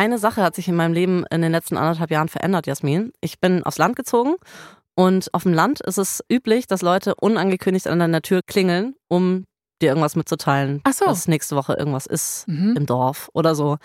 Eine Sache hat sich in meinem Leben in den letzten anderthalb Jahren verändert, Jasmin. Ich bin aufs Land gezogen und auf dem Land ist es üblich, dass Leute unangekündigt an deiner Tür klingeln, um dir irgendwas mitzuteilen, so. dass nächste Woche irgendwas ist Mhm. im Dorf oder so.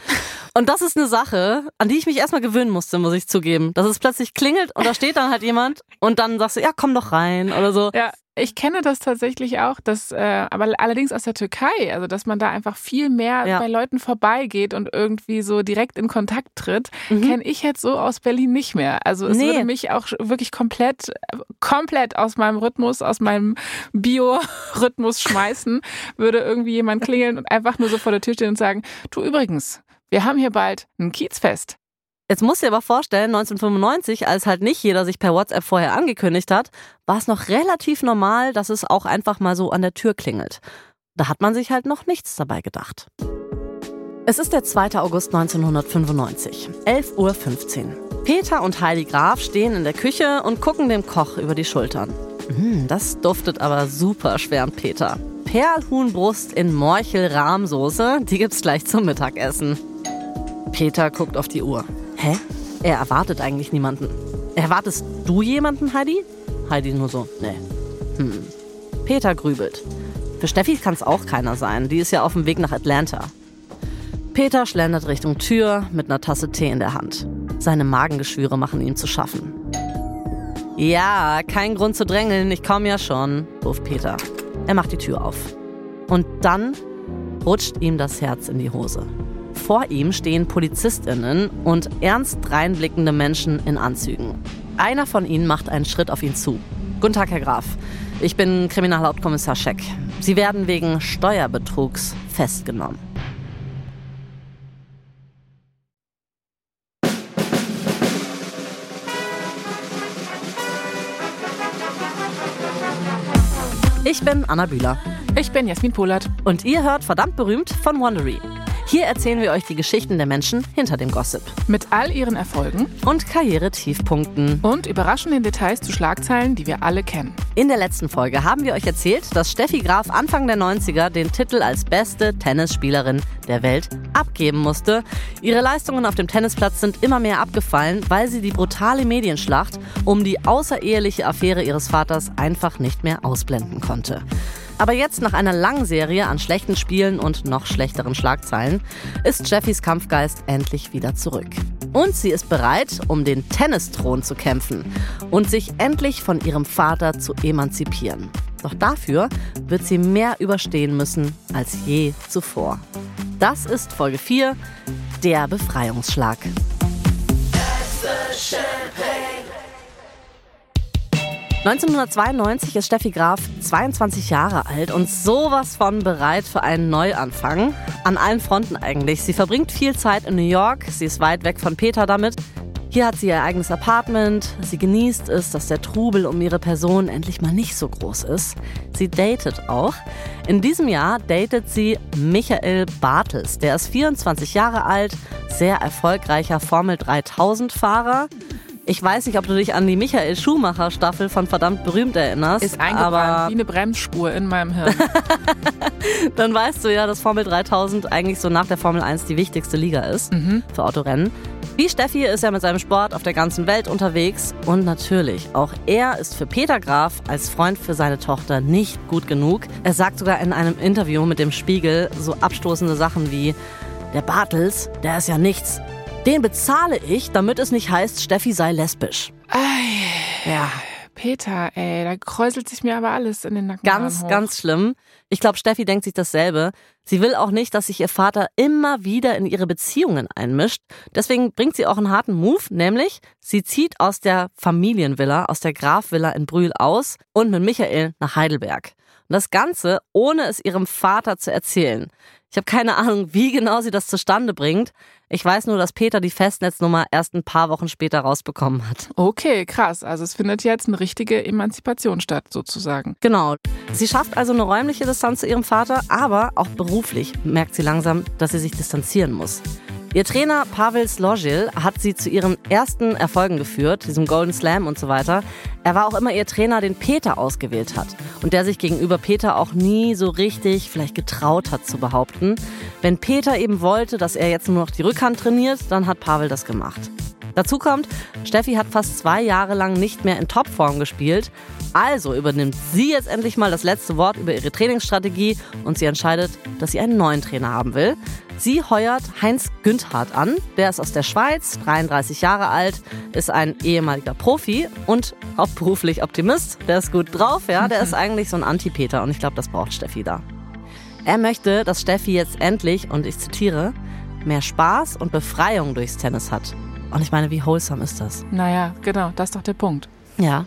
Und das ist eine Sache, an die ich mich erstmal gewöhnen musste, muss ich zugeben. Dass es plötzlich klingelt und da steht dann halt jemand und dann sagst du, ja, komm doch rein oder so. Ja, ich kenne das tatsächlich auch, dass, äh, aber allerdings aus der Türkei, also dass man da einfach viel mehr Ja. bei Leuten vorbeigeht und irgendwie so direkt in Kontakt tritt, Mhm. kenne ich jetzt so aus Berlin nicht mehr. Also es Nee. würde mich auch wirklich komplett, komplett aus meinem Rhythmus, aus meinem Bio-Rhythmus schmeißen, würde irgendwie jemand klingeln und einfach nur so vor der Tür stehen und sagen, du übrigens, wir haben hier bald ein Kiezfest. Jetzt musst du dir aber vorstellen, 1995, als halt nicht jeder sich per WhatsApp vorher angekündigt hat, war es noch relativ normal, dass es auch einfach mal so an der Tür klingelt. Da hat man sich halt noch nichts dabei gedacht. Es ist der 2. August 1995, 11.15 Uhr. Peter und Heidi Graf stehen in der Küche und gucken dem Koch über die Schultern. Mm, das duftet aber super, schwärmt Peter. Perlhuhnbrust in Morchel-Rahmsoße, die gibt's gleich zum Mittagessen. Peter guckt auf die Uhr. Hä? Er erwartet eigentlich niemanden. Erwartest du jemanden, Heidi? Heidi nur so, nee. Hm. Peter grübelt. Für Steffi kann es auch keiner sein. Die ist ja auf dem Weg nach Atlanta. Peter schlendert Richtung Tür mit einer Tasse Tee in der Hand. Seine Magengeschwüre machen ihm zu schaffen. Ja, kein Grund zu drängeln, ich komme ja schon, ruft Peter. Er macht die Tür auf. Und dann rutscht ihm das Herz in die Hose. Vor ihm stehen PolizistInnen und ernst reinblickende Menschen in Anzügen. Einer von ihnen macht einen Schritt auf ihn zu. Guten Tag, Herr Graf. Ich bin Kriminalhauptkommissar Scheck. Sie werden wegen Steuerbetrugs festgenommen. Ich bin Anna Bühler. Ich bin Jasmin Polat. Und ihr hört verdammt berühmt von Wondery. Hier erzählen wir euch die Geschichten der Menschen hinter dem Gossip Mit all ihren Erfolgen und Karriere-Tiefpunkten. und überraschenden Details zu Schlagzeilen, die wir alle kennen. In der letzten Folge haben wir euch erzählt, dass Steffi Graf Anfang der 90er den Titel als beste Tennisspielerin der Welt abgeben musste. Ihre Leistungen auf dem Tennisplatz sind immer mehr abgefallen, weil sie die brutale Medienschlacht um die außereheliche Affäre ihres Vaters einfach nicht mehr ausblenden konnte. Aber jetzt, nach einer langen Serie an schlechten Spielen und noch schlechteren Schlagzeilen, ist Jeffys Kampfgeist endlich wieder zurück. Und sie ist bereit, um den Tennisthron zu kämpfen und sich endlich von ihrem Vater zu emanzipieren. Doch dafür wird sie mehr überstehen müssen als je zuvor. Das ist Folge 4, der Befreiungsschlag. 1992 ist Steffi Graf 22 Jahre alt und sowas von bereit für einen Neuanfang. An allen Fronten eigentlich. Sie verbringt viel Zeit in New York, sie ist weit weg von Peter damit. Hier hat sie ihr eigenes Apartment, sie genießt es, dass der Trubel um ihre Person endlich mal nicht so groß ist. Sie datet auch. In diesem Jahr datet sie Michael Bartels. Der ist 24 Jahre alt, sehr erfolgreicher Formel 3000 Fahrer. Ich weiß nicht, ob du dich an die Michael Schumacher Staffel von verdammt berühmt erinnerst. Ist eingebrannt aber wie eine Bremsspur in meinem Hirn. dann weißt du ja, dass Formel 3000 eigentlich so nach der Formel 1 die wichtigste Liga ist für Autorennen. Wie Steffi ist er mit seinem Sport auf der ganzen Welt unterwegs und natürlich, auch er ist für Peter Graf als Freund für seine Tochter nicht gut genug. Er sagt sogar in einem Interview mit dem Spiegel so abstoßende Sachen wie, der Bartels, der ist ja nichts. Den bezahle ich, damit es nicht heißt, Steffi sei lesbisch. Ei, Ja. Peter, ey, da kräuselt sich mir aber alles in den Nacken. Ganz, hoch. ganz schlimm. Ich glaube, Steffi denkt sich dasselbe. Sie will auch nicht, dass sich ihr Vater immer wieder in ihre Beziehungen einmischt. Deswegen bringt sie auch einen harten Move, nämlich sie zieht aus der Familienvilla, aus der Grafvilla in Brühl aus und mit Michael nach Heidelberg. Und das Ganze, ohne es ihrem Vater zu erzählen. Ich habe keine Ahnung, wie genau sie das zustande bringt. Ich weiß nur, dass Peter die Festnetznummer erst ein paar Wochen später rausbekommen hat. Okay, krass. Also es findet jetzt eine richtige Emanzipation statt, sozusagen. Genau. Sie schafft also eine räumliche Distanz zu ihrem Vater, aber auch beruflich merkt sie langsam, dass sie sich distanzieren muss. Ihr Trainer Pavel Slojil hat sie zu ihren ersten Erfolgen geführt, diesem Golden Slam und so weiter. Er war auch immer ihr Trainer, den Peter ausgewählt hat und der sich gegenüber Peter auch nie so richtig vielleicht getraut hat zu behaupten. Wenn Peter eben wollte, dass er jetzt nur noch die Rückhand trainiert, dann hat Pavel das gemacht. Dazu kommt, Steffi hat fast zwei Jahre lang nicht mehr in Topform gespielt. Also übernimmt sie jetzt endlich mal das letzte Wort über ihre Trainingsstrategie und sie entscheidet, dass sie einen neuen Trainer haben will. Sie heuert Heinz Günthardt an. Der ist aus der Schweiz, 33 Jahre alt, ist ein ehemaliger Profi und hauptberuflich Optimist. Der ist gut drauf, ja. Der ist eigentlich so ein Anti-Peter und ich glaube, das braucht Steffi da. Er möchte, dass Steffi jetzt endlich, und ich zitiere, mehr Spaß und Befreiung durchs Tennis hat. Und ich meine, wie wholesome ist das? Naja, genau, das ist doch der Punkt. Ja.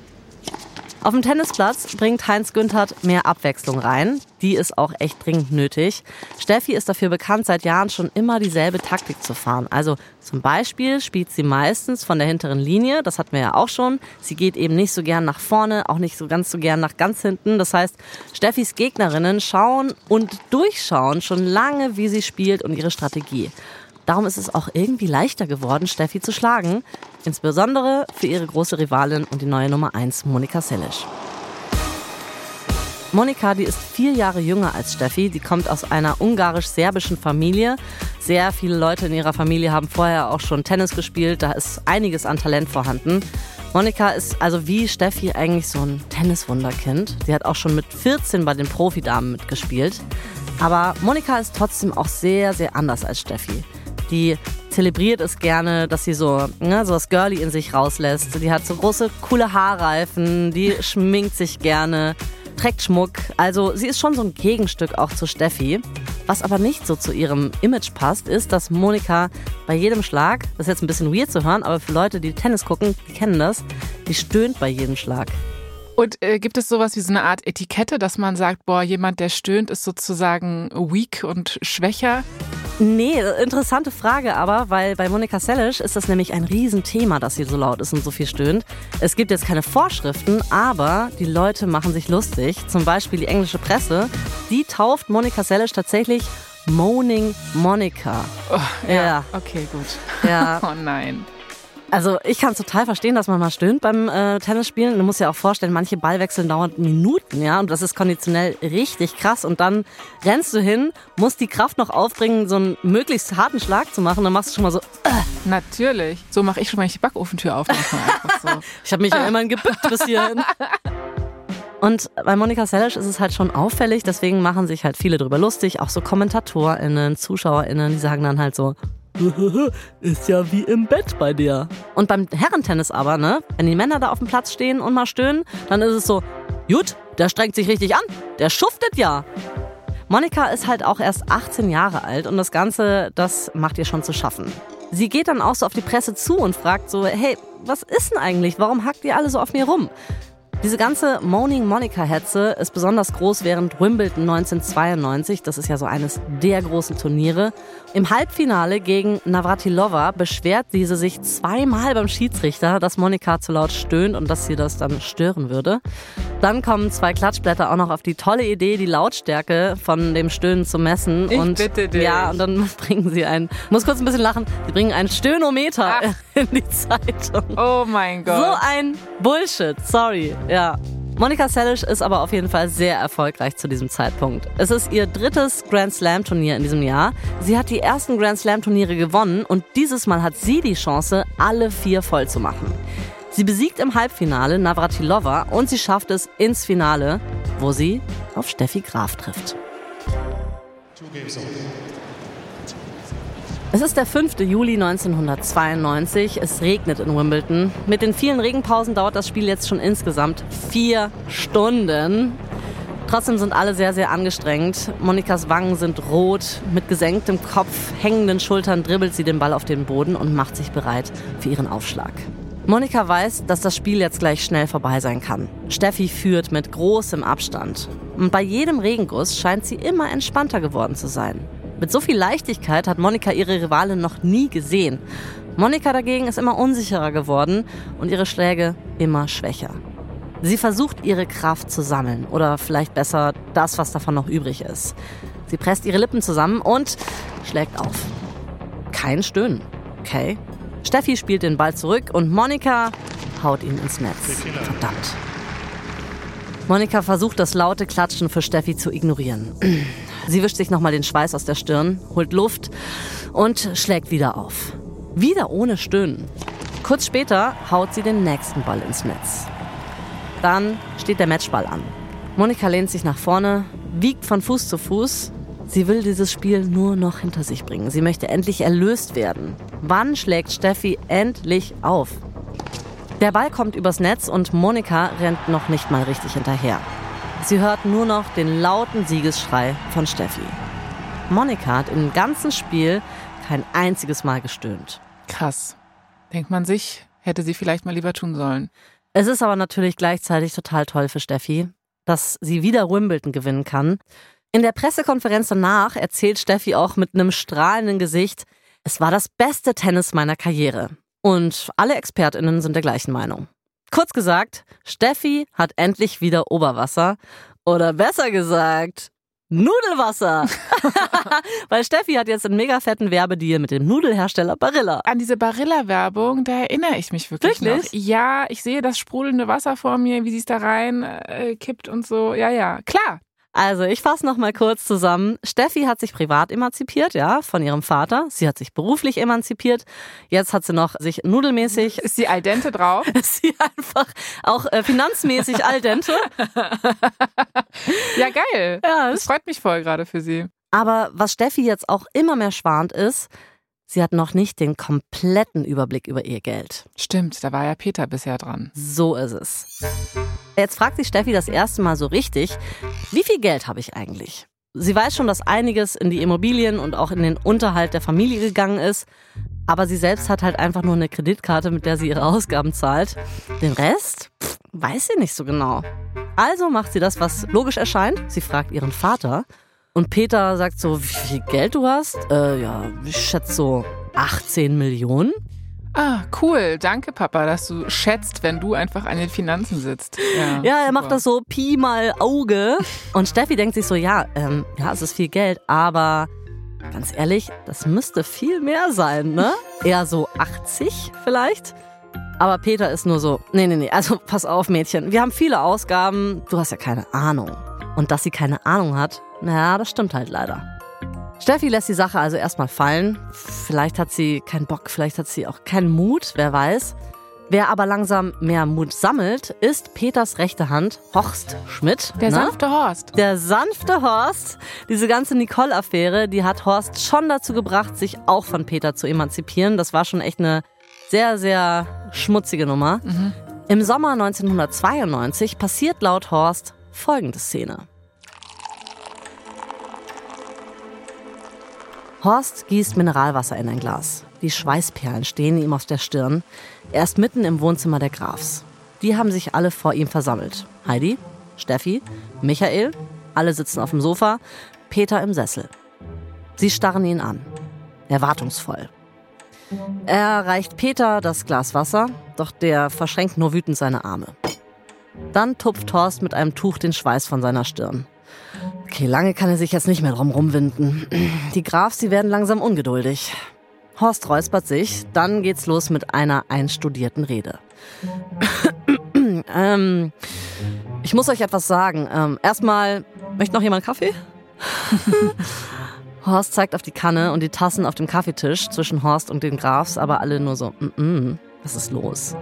Auf dem Tennisplatz bringt Heinz Güntert mehr Abwechslung rein. Die ist auch echt dringend nötig. Steffi ist dafür bekannt, seit Jahren schon immer dieselbe Taktik zu fahren. Also zum Beispiel spielt sie meistens von der hinteren Linie. Das hatten wir ja auch schon. Sie geht eben nicht so gern nach vorne, auch nicht so ganz so gern nach ganz hinten. Das heißt, Steffis Gegnerinnen schauen und durchschauen schon lange, wie sie spielt und ihre Strategie. Darum ist es auch irgendwie leichter geworden, Steffi zu schlagen. Insbesondere für ihre große Rivalin und die neue Nummer 1, Monika Selisch. Monika, die ist vier Jahre jünger als Steffi. Die kommt aus einer ungarisch-serbischen Familie. Sehr viele Leute in ihrer Familie haben vorher auch schon Tennis gespielt. Da ist einiges an Talent vorhanden. Monika ist also wie Steffi eigentlich so ein Tenniswunderkind. Sie hat auch schon mit 14 bei den Profidamen mitgespielt. Aber Monika ist trotzdem auch sehr, sehr anders als Steffi die zelebriert es gerne, dass sie so, ne, so das Girly in sich rauslässt. Die hat so große, coole Haarreifen, die schminkt sich gerne, trägt Schmuck. Also sie ist schon so ein Gegenstück auch zu Steffi. Was aber nicht so zu ihrem Image passt, ist, dass Monika bei jedem Schlag, das ist jetzt ein bisschen weird zu hören, aber für Leute, die Tennis gucken, die kennen das, die stöhnt bei jedem Schlag. Und äh, gibt es sowas wie so eine Art Etikette, dass man sagt, boah, jemand, der stöhnt, ist sozusagen weak und schwächer? Nee, interessante Frage aber, weil bei Monika Sellisch ist das nämlich ein Riesenthema, dass sie so laut ist und so viel stöhnt. Es gibt jetzt keine Vorschriften, aber die Leute machen sich lustig. Zum Beispiel die englische Presse, die tauft Monika Sellisch tatsächlich Moaning Monica. Oh, ja, ja, okay, gut. Ja. oh nein. Also ich kann total verstehen, dass man mal stöhnt beim äh, Tennisspielen. Du musst ja auch vorstellen, manche Ballwechsel dauern Minuten, ja, und das ist konditionell richtig krass. Und dann rennst du hin, musst die Kraft noch aufbringen, so einen möglichst harten Schlag zu machen. Dann machst du schon mal so. Äh. Natürlich. So mache ich schon, wenn ich die Backofentür aufmache. So. ich habe mich ja immerhin gebückt bis hierhin. Und bei Monika Seles ist es halt schon auffällig, deswegen machen sich halt viele drüber lustig, auch so KommentatorInnen, ZuschauerInnen, die sagen dann halt so, ist ja wie im Bett bei dir. Und beim Herrentennis aber, ne? Wenn die Männer da auf dem Platz stehen und mal stöhnen, dann ist es so, gut, der strengt sich richtig an, der schuftet ja. Monika ist halt auch erst 18 Jahre alt und das Ganze, das macht ihr schon zu schaffen. Sie geht dann auch so auf die Presse zu und fragt so, hey, was ist denn eigentlich? Warum hackt ihr alle so auf mir rum? Diese ganze Moaning Monica-Hetze ist besonders groß während Wimbledon 1992. Das ist ja so eines der großen Turniere. Im Halbfinale gegen Navratilova beschwert diese sich zweimal beim Schiedsrichter, dass Monika zu laut stöhnt und dass sie das dann stören würde. Dann kommen zwei Klatschblätter auch noch auf die tolle Idee, die Lautstärke von dem Stöhnen zu messen. Ich und bitte dich. ja, und dann bringen sie ein, muss kurz ein bisschen lachen, sie bringen ein Stöhnometer Ach. in die Zeitung. Oh mein Gott. So ein Bullshit, sorry. Ja. Monika Seles ist aber auf jeden Fall sehr erfolgreich zu diesem Zeitpunkt. Es ist ihr drittes Grand Slam Turnier in diesem Jahr. Sie hat die ersten Grand Slam Turniere gewonnen und dieses Mal hat sie die Chance, alle vier voll zu machen. Sie besiegt im Halbfinale Navratilova und sie schafft es ins Finale, wo sie auf Steffi Graf trifft. Es ist der 5. Juli 1992. Es regnet in Wimbledon. Mit den vielen Regenpausen dauert das Spiel jetzt schon insgesamt vier Stunden. Trotzdem sind alle sehr, sehr angestrengt. Monikas Wangen sind rot. Mit gesenktem Kopf, hängenden Schultern dribbelt sie den Ball auf den Boden und macht sich bereit für ihren Aufschlag. Monika weiß, dass das Spiel jetzt gleich schnell vorbei sein kann. Steffi führt mit großem Abstand. Und bei jedem Regenguss scheint sie immer entspannter geworden zu sein. Mit so viel Leichtigkeit hat Monika ihre Rivalin noch nie gesehen. Monika dagegen ist immer unsicherer geworden und ihre Schläge immer schwächer. Sie versucht ihre Kraft zu sammeln oder vielleicht besser das, was davon noch übrig ist. Sie presst ihre Lippen zusammen und schlägt auf. kein Stöhnen. Okay. Steffi spielt den Ball zurück und Monika haut ihn ins Netz. Verdammt. Monika versucht das laute Klatschen für Steffi zu ignorieren. Sie wischt sich nochmal den Schweiß aus der Stirn, holt Luft und schlägt wieder auf. Wieder ohne Stöhnen. Kurz später haut sie den nächsten Ball ins Netz. Dann steht der Matchball an. Monika lehnt sich nach vorne, wiegt von Fuß zu Fuß. Sie will dieses Spiel nur noch hinter sich bringen. Sie möchte endlich erlöst werden. Wann schlägt Steffi endlich auf? Der Ball kommt übers Netz und Monika rennt noch nicht mal richtig hinterher. Sie hört nur noch den lauten Siegesschrei von Steffi. Monika hat im ganzen Spiel kein einziges Mal gestöhnt. Krass. Denkt man sich, hätte sie vielleicht mal lieber tun sollen. Es ist aber natürlich gleichzeitig total toll für Steffi, dass sie wieder Wimbledon gewinnen kann. In der Pressekonferenz danach erzählt Steffi auch mit einem strahlenden Gesicht, es war das beste Tennis meiner Karriere. Und alle ExpertInnen sind der gleichen Meinung. Kurz gesagt, Steffi hat endlich wieder Oberwasser. Oder besser gesagt, Nudelwasser. Weil Steffi hat jetzt einen mega fetten Werbedeal mit dem Nudelhersteller Barilla. An diese Barilla-Werbung, da erinnere ich mich wirklich, Wirklich? noch. Ja, ich sehe das sprudelnde Wasser vor mir, wie sie es da rein äh, kippt und so. Ja, ja, klar. Also, ich fasse noch mal kurz zusammen. Steffi hat sich privat emanzipiert, ja, von ihrem Vater. Sie hat sich beruflich emanzipiert. Jetzt hat sie noch sich nudelmäßig, Ist sie al dente drauf? ist sie einfach auch äh, finanzmäßig al dente. Ja, geil. Ja, Das freut mich voll gerade für sie. Aber was Steffi jetzt auch immer mehr schwant ist, sie hat noch nicht den kompletten Überblick über ihr Geld. Stimmt, da war ja Peter bisher dran. So ist es. Jetzt fragt sich Steffi das erste Mal so richtig, wie viel Geld habe ich eigentlich? Sie weiß schon, dass einiges in die Immobilien und auch in den Unterhalt der Familie gegangen ist, aber sie selbst hat halt einfach nur eine Kreditkarte, mit der sie ihre Ausgaben zahlt. Den Rest pff, weiß sie nicht so genau. Also macht sie das, was logisch erscheint. Sie fragt ihren Vater und Peter sagt so, wie viel Geld du hast? Äh, ja, ich schätze so 18 Millionen. Ah, cool. Danke, Papa, dass du schätzt, wenn du einfach an den Finanzen sitzt. Ja, Ja, er macht das so Pi mal Auge. Und Steffi denkt sich so, ja, ähm, ja, es ist viel Geld, aber ganz ehrlich, das müsste viel mehr sein, ne? Eher so 80 vielleicht. Aber Peter ist nur so, nee, nee, nee, also pass auf, Mädchen, wir haben viele Ausgaben, du hast ja keine Ahnung. Und dass sie keine Ahnung hat, naja, das stimmt halt leider. Steffi lässt die Sache also erstmal fallen. Vielleicht hat sie keinen Bock, vielleicht hat sie auch keinen Mut, wer weiß. Wer aber langsam mehr Mut sammelt, ist Peters rechte Hand, Horst Schmidt. Der ne? sanfte Horst. Der sanfte Horst. Diese ganze Nicole-Affäre, die hat Horst schon dazu gebracht, sich auch von Peter zu emanzipieren. Das war schon echt eine sehr, sehr schmutzige Nummer. Im Sommer 1992 passiert laut Horst folgende Szene. Horst gießt Mineralwasser in ein Glas. Die Schweißperlen stehen ihm auf der Stirn. Er ist mitten im Wohnzimmer der Grafs. Die haben sich alle vor ihm versammelt. Heidi, Steffi, Michael, alle sitzen auf dem Sofa, Peter im Sessel. Sie starren ihn an, erwartungsvoll. Er reicht Peter das Glas Wasser, doch der verschränkt nur wütend seine Arme. Dann tupft Horst mit einem Tuch den Schweiß von seiner Stirn. Okay, lange kann er sich jetzt nicht mehr drum rumwinden. Die Grafs, die werden langsam ungeduldig. Horst räuspert sich, dann geht's los mit einer einstudierten Rede. ähm, ich muss euch etwas sagen. Ähm, erstmal, möchte noch jemand Kaffee? Horst zeigt auf die Kanne und die Tassen auf dem Kaffeetisch zwischen Horst und den Grafs, aber alle nur so, mm -mm, was ist los?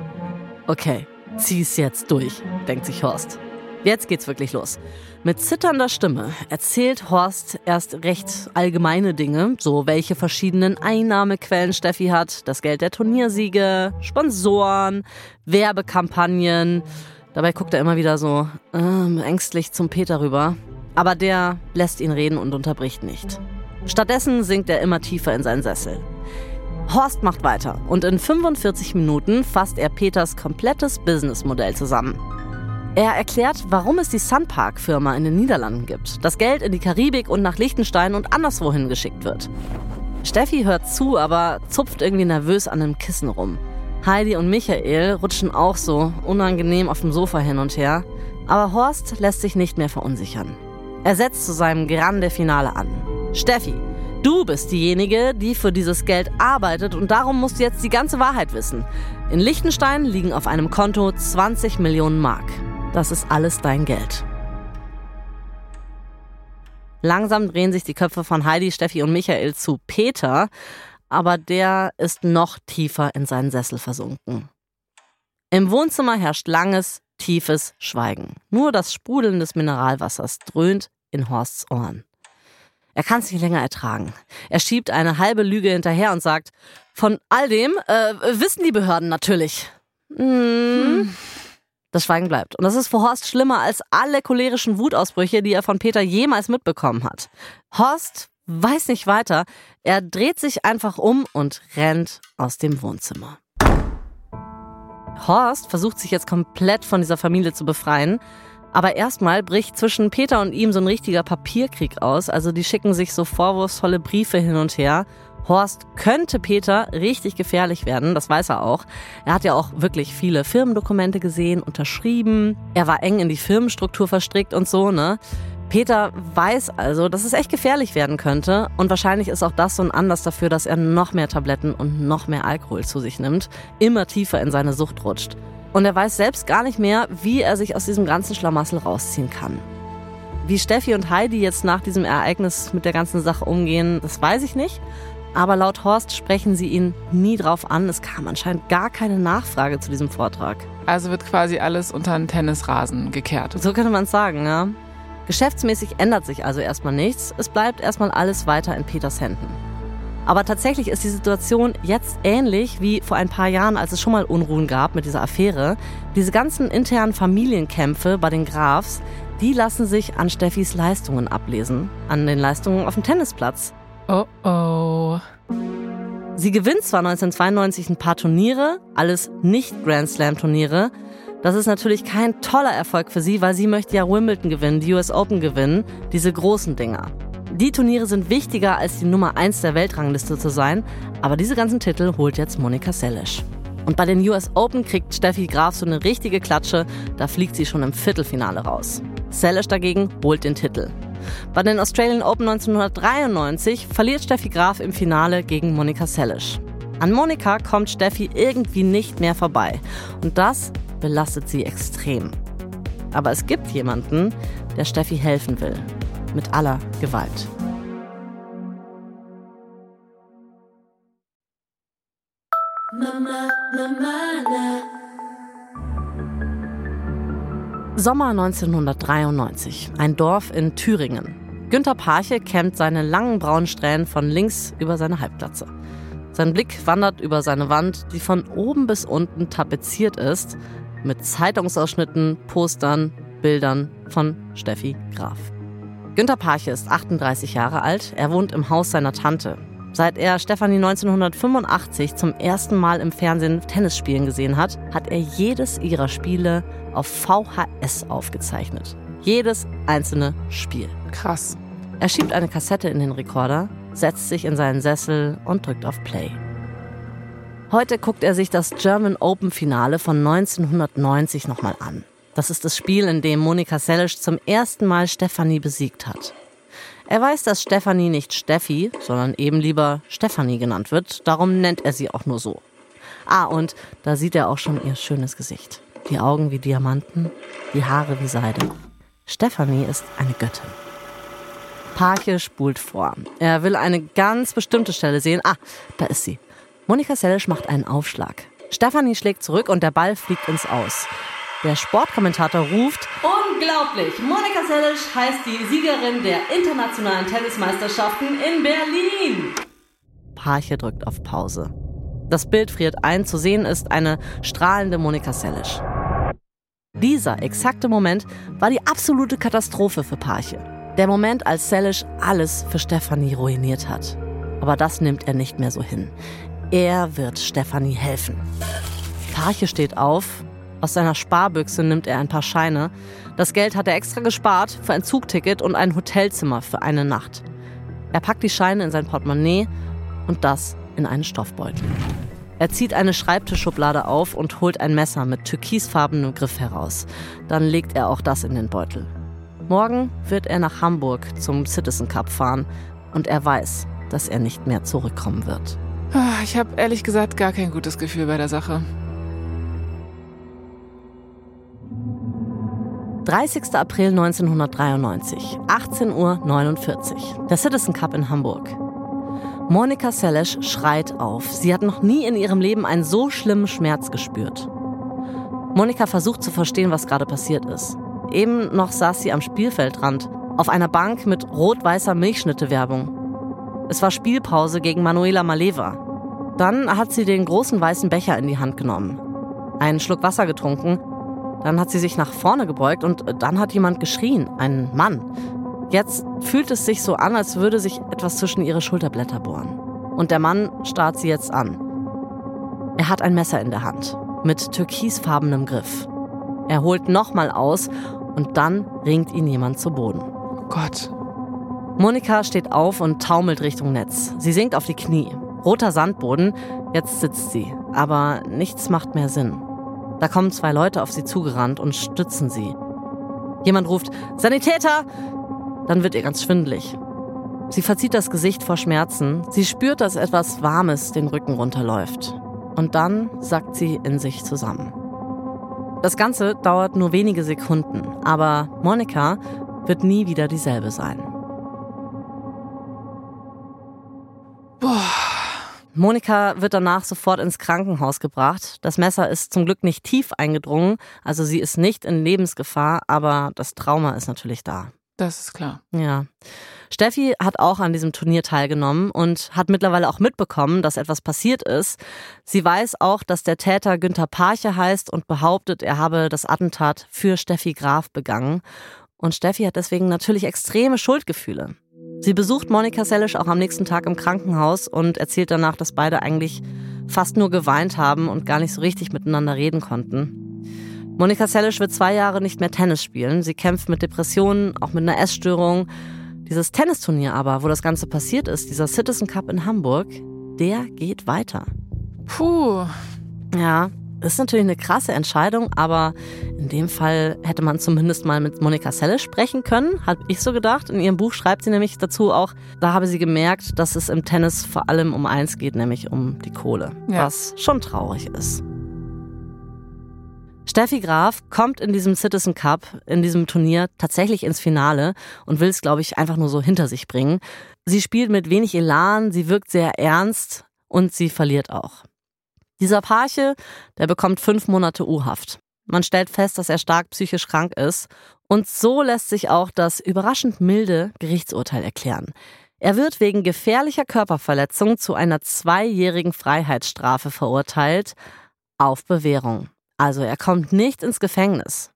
Okay, zieh's jetzt durch, denkt sich Horst. Jetzt geht's wirklich los. Mit zitternder Stimme erzählt Horst erst recht allgemeine Dinge, so welche verschiedenen Einnahmequellen Steffi hat, das Geld der Turniersiege, Sponsoren, Werbekampagnen. Dabei guckt er immer wieder so ähm, ängstlich zum Peter rüber. Aber der lässt ihn reden und unterbricht nicht. Stattdessen sinkt er immer tiefer in seinen Sessel. Horst macht weiter und in 45 Minuten fasst er Peters komplettes Businessmodell zusammen. Er erklärt, warum es die Sunpark-Firma in den Niederlanden gibt, das Geld in die Karibik und nach Liechtenstein und anderswohin geschickt wird. Steffi hört zu, aber zupft irgendwie nervös an einem Kissen rum. Heidi und Michael rutschen auch so unangenehm auf dem Sofa hin und her, aber Horst lässt sich nicht mehr verunsichern. Er setzt zu seinem Grande Finale an. Steffi, Du bist diejenige, die für dieses Geld arbeitet und darum musst du jetzt die ganze Wahrheit wissen. In Liechtenstein liegen auf einem Konto 20 Millionen Mark. Das ist alles dein Geld. Langsam drehen sich die Köpfe von Heidi, Steffi und Michael zu Peter, aber der ist noch tiefer in seinen Sessel versunken. Im Wohnzimmer herrscht langes, tiefes Schweigen. Nur das Sprudeln des Mineralwassers dröhnt in Horsts Ohren. Er kann es nicht länger ertragen. Er schiebt eine halbe Lüge hinterher und sagt, von all dem äh, wissen die Behörden natürlich. Hm. Das Schweigen bleibt. Und das ist für Horst schlimmer als alle cholerischen Wutausbrüche, die er von Peter jemals mitbekommen hat. Horst weiß nicht weiter. Er dreht sich einfach um und rennt aus dem Wohnzimmer. Horst versucht sich jetzt komplett von dieser Familie zu befreien. Aber erstmal bricht zwischen Peter und ihm so ein richtiger Papierkrieg aus. Also die schicken sich so vorwurfsvolle Briefe hin und her. Horst könnte Peter richtig gefährlich werden, das weiß er auch. Er hat ja auch wirklich viele Firmendokumente gesehen, unterschrieben. Er war eng in die Firmenstruktur verstrickt und so, ne? Peter weiß also, dass es echt gefährlich werden könnte und wahrscheinlich ist auch das so ein Anlass dafür, dass er noch mehr Tabletten und noch mehr Alkohol zu sich nimmt, immer tiefer in seine Sucht rutscht. Und er weiß selbst gar nicht mehr, wie er sich aus diesem ganzen Schlamassel rausziehen kann. Wie Steffi und Heidi jetzt nach diesem Ereignis mit der ganzen Sache umgehen, das weiß ich nicht. Aber laut Horst sprechen sie ihn nie drauf an. Es kam anscheinend gar keine Nachfrage zu diesem Vortrag. Also wird quasi alles unter einen Tennisrasen gekehrt. So könnte man es sagen, ja. Geschäftsmäßig ändert sich also erstmal nichts. Es bleibt erstmal alles weiter in Peters Händen. Aber tatsächlich ist die Situation jetzt ähnlich wie vor ein paar Jahren, als es schon mal Unruhen gab mit dieser Affäre. Diese ganzen internen Familienkämpfe bei den Grafs, die lassen sich an Steffis Leistungen ablesen, an den Leistungen auf dem Tennisplatz. Oh oh. Sie gewinnt zwar 1992 ein paar Turniere, alles nicht Grand Slam Turniere, das ist natürlich kein toller Erfolg für sie, weil sie möchte ja Wimbledon gewinnen, die US Open gewinnen, diese großen Dinger. Die Turniere sind wichtiger als die Nummer 1 der Weltrangliste zu sein, aber diese ganzen Titel holt jetzt Monika Seles. Und bei den US Open kriegt Steffi Graf so eine richtige Klatsche, da fliegt sie schon im Viertelfinale raus. Seles dagegen holt den Titel. Bei den Australian Open 1993 verliert Steffi Graf im Finale gegen Monika Seles. An Monika kommt Steffi irgendwie nicht mehr vorbei. Und das belastet sie extrem. Aber es gibt jemanden, der Steffi helfen will. Mit aller Gewalt. Mama, Mama, Sommer 1993, ein Dorf in Thüringen. Günter Parche kämmt seine langen braunen Strähnen von links über seine Halbglatze. Sein Blick wandert über seine Wand, die von oben bis unten tapeziert ist mit Zeitungsausschnitten, Postern, Bildern von Steffi Graf. Günter Parche ist 38 Jahre alt. Er wohnt im Haus seiner Tante. Seit er Stefanie 1985 zum ersten Mal im Fernsehen Tennis spielen gesehen hat, hat er jedes ihrer Spiele auf VHS aufgezeichnet. Jedes einzelne Spiel. Krass. Er schiebt eine Kassette in den Rekorder, setzt sich in seinen Sessel und drückt auf Play. Heute guckt er sich das German Open Finale von 1990 nochmal an. Das ist das Spiel, in dem Monika Seles zum ersten Mal Stefanie besiegt hat. Er weiß, dass Stefanie nicht Steffi, sondern eben lieber Stefanie genannt wird. Darum nennt er sie auch nur so. Ah, und da sieht er auch schon ihr schönes Gesicht. Die Augen wie Diamanten, die Haare wie Seide. Stefanie ist eine Göttin. Parche spult vor. Er will eine ganz bestimmte Stelle sehen. Ah, da ist sie. Monika Seles macht einen Aufschlag. Stefanie schlägt zurück und der Ball fliegt ins Aus. Der Sportkommentator ruft: Unglaublich! Monika Seles heißt die Siegerin der internationalen Tennismeisterschaften in Berlin. Parche drückt auf Pause. Das Bild friert ein. Zu sehen ist eine strahlende Monika Seles. Dieser exakte Moment war die absolute Katastrophe für Parche. Der Moment, als Seles alles für Stefanie ruiniert hat. Aber das nimmt er nicht mehr so hin. Er wird Stefanie helfen. Parche steht auf. Aus seiner Sparbüchse nimmt er ein paar Scheine. Das Geld hat er extra gespart für ein Zugticket und ein Hotelzimmer für eine Nacht. Er packt die Scheine in sein Portemonnaie und das in einen Stoffbeutel. Er zieht eine Schreibtischschublade auf und holt ein Messer mit türkisfarbenem Griff heraus. Dann legt er auch das in den Beutel. Morgen wird er nach Hamburg zum Citizen Cup fahren und er weiß, dass er nicht mehr zurückkommen wird. Ah, ich habe ehrlich gesagt gar kein gutes Gefühl bei der Sache. 30. April 1993, 18.49 Uhr, der Citizen Cup in Hamburg. Monika Seles schreit auf. Sie hat noch nie in ihrem Leben einen so schlimmen Schmerz gespürt. Monika versucht zu verstehen, was gerade passiert ist. Eben noch saß sie am Spielfeldrand, auf einer Bank mit rot-weißer Milchschnitte-Werbung. Es war Spielpause gegen Manuela Maleva. Dann hat sie den großen weißen Becher in die Hand genommen, einen Schluck Wasser getrunken dann hat sie sich nach vorne gebeugt und dann hat jemand geschrien, ein Mann. Jetzt fühlt es sich so an, als würde sich etwas zwischen ihre Schulterblätter bohren. Und der Mann starrt sie jetzt an. Er hat ein Messer in der Hand mit türkisfarbenem Griff. Er holt nochmal aus und dann ringt ihn jemand zu Boden. Gott. Monika steht auf und taumelt Richtung Netz. Sie sinkt auf die Knie. Roter Sandboden, jetzt sitzt sie. Aber nichts macht mehr Sinn. Da kommen zwei Leute auf sie zugerannt und stützen sie. Jemand ruft Sanitäter! Dann wird ihr ganz schwindelig. Sie verzieht das Gesicht vor Schmerzen. Sie spürt, dass etwas Warmes den Rücken runterläuft. Und dann sackt sie in sich zusammen. Das Ganze dauert nur wenige Sekunden, aber Monika wird nie wieder dieselbe sein. Boah. Monika wird danach sofort ins Krankenhaus gebracht. Das Messer ist zum Glück nicht tief eingedrungen, also sie ist nicht in Lebensgefahr, aber das Trauma ist natürlich da. Das ist klar. Ja. Steffi hat auch an diesem Turnier teilgenommen und hat mittlerweile auch mitbekommen, dass etwas passiert ist. Sie weiß auch, dass der Täter Günther Parche heißt und behauptet, er habe das Attentat für Steffi Graf begangen. Und Steffi hat deswegen natürlich extreme Schuldgefühle. Sie besucht Monika Sellisch auch am nächsten Tag im Krankenhaus und erzählt danach, dass beide eigentlich fast nur geweint haben und gar nicht so richtig miteinander reden konnten. Monika Sellisch wird zwei Jahre nicht mehr Tennis spielen. Sie kämpft mit Depressionen, auch mit einer Essstörung. Dieses Tennisturnier aber, wo das Ganze passiert ist, dieser Citizen Cup in Hamburg, der geht weiter. Puh. Ja, ist natürlich eine krasse Entscheidung, aber in dem Fall hätte man zumindest mal mit Monika Selle sprechen können, habe ich so gedacht. In ihrem Buch schreibt sie nämlich dazu auch, da habe sie gemerkt, dass es im Tennis vor allem um eins geht, nämlich um die Kohle, ja. was schon traurig ist. Steffi Graf kommt in diesem Citizen Cup, in diesem Turnier tatsächlich ins Finale und will es, glaube ich, einfach nur so hinter sich bringen. Sie spielt mit wenig Elan, sie wirkt sehr ernst und sie verliert auch. Dieser Parche, der bekommt fünf Monate U-Haft. Man stellt fest, dass er stark psychisch krank ist. Und so lässt sich auch das überraschend milde Gerichtsurteil erklären. Er wird wegen gefährlicher Körperverletzung zu einer zweijährigen Freiheitsstrafe verurteilt auf Bewährung. Also er kommt nicht ins Gefängnis.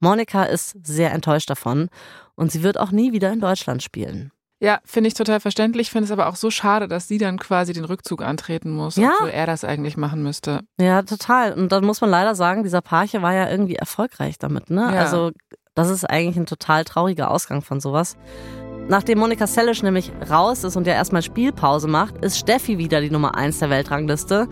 Monika ist sehr enttäuscht davon und sie wird auch nie wieder in Deutschland spielen. Ja, finde ich total verständlich. Finde es aber auch so schade, dass sie dann quasi den Rückzug antreten muss, ja. obwohl er das eigentlich machen müsste. Ja, total. Und dann muss man leider sagen, dieser Parche war ja irgendwie erfolgreich damit. Ne? Ja. Also das ist eigentlich ein total trauriger Ausgang von sowas. Nachdem Monika Sellisch nämlich raus ist und ja erstmal Spielpause macht, ist Steffi wieder die Nummer eins der Weltrangliste.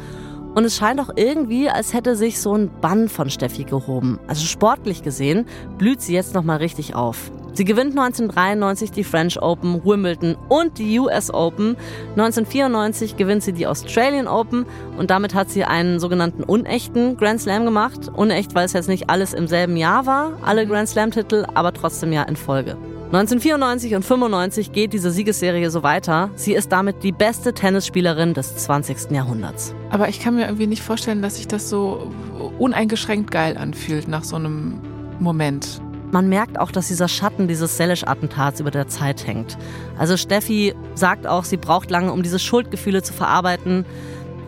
Und es scheint auch irgendwie, als hätte sich so ein Bann von Steffi gehoben. Also sportlich gesehen blüht sie jetzt nochmal richtig auf. Sie gewinnt 1993 die French Open, Wimbledon und die US Open. 1994 gewinnt sie die Australian Open und damit hat sie einen sogenannten unechten Grand Slam gemacht. Unecht, weil es jetzt nicht alles im selben Jahr war, alle Grand Slam-Titel, aber trotzdem ja in Folge. 1994 und 95 geht diese Siegesserie so weiter. Sie ist damit die beste Tennisspielerin des 20. Jahrhunderts. Aber ich kann mir irgendwie nicht vorstellen, dass sich das so uneingeschränkt geil anfühlt nach so einem Moment. Man merkt auch, dass dieser Schatten dieses Selesch-Attentats über der Zeit hängt. Also Steffi sagt auch, sie braucht lange, um diese Schuldgefühle zu verarbeiten.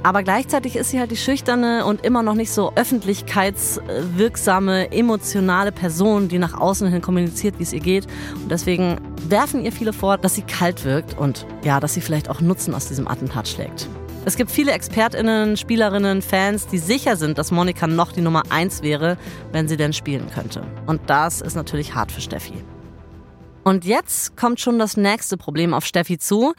Aber gleichzeitig ist sie halt die schüchterne und immer noch nicht so öffentlichkeitswirksame, emotionale Person, die nach außen hin kommuniziert, wie es ihr geht. Und deswegen werfen ihr viele vor, dass sie kalt wirkt und ja, dass sie vielleicht auch Nutzen aus diesem Attentat schlägt. Es gibt viele ExpertInnen, Spielerinnen, Fans, die sicher sind, dass Monika noch die Nummer 1 wäre, wenn sie denn spielen könnte. Und das ist natürlich hart für Steffi. Und jetzt kommt schon das nächste Problem auf Steffi zu.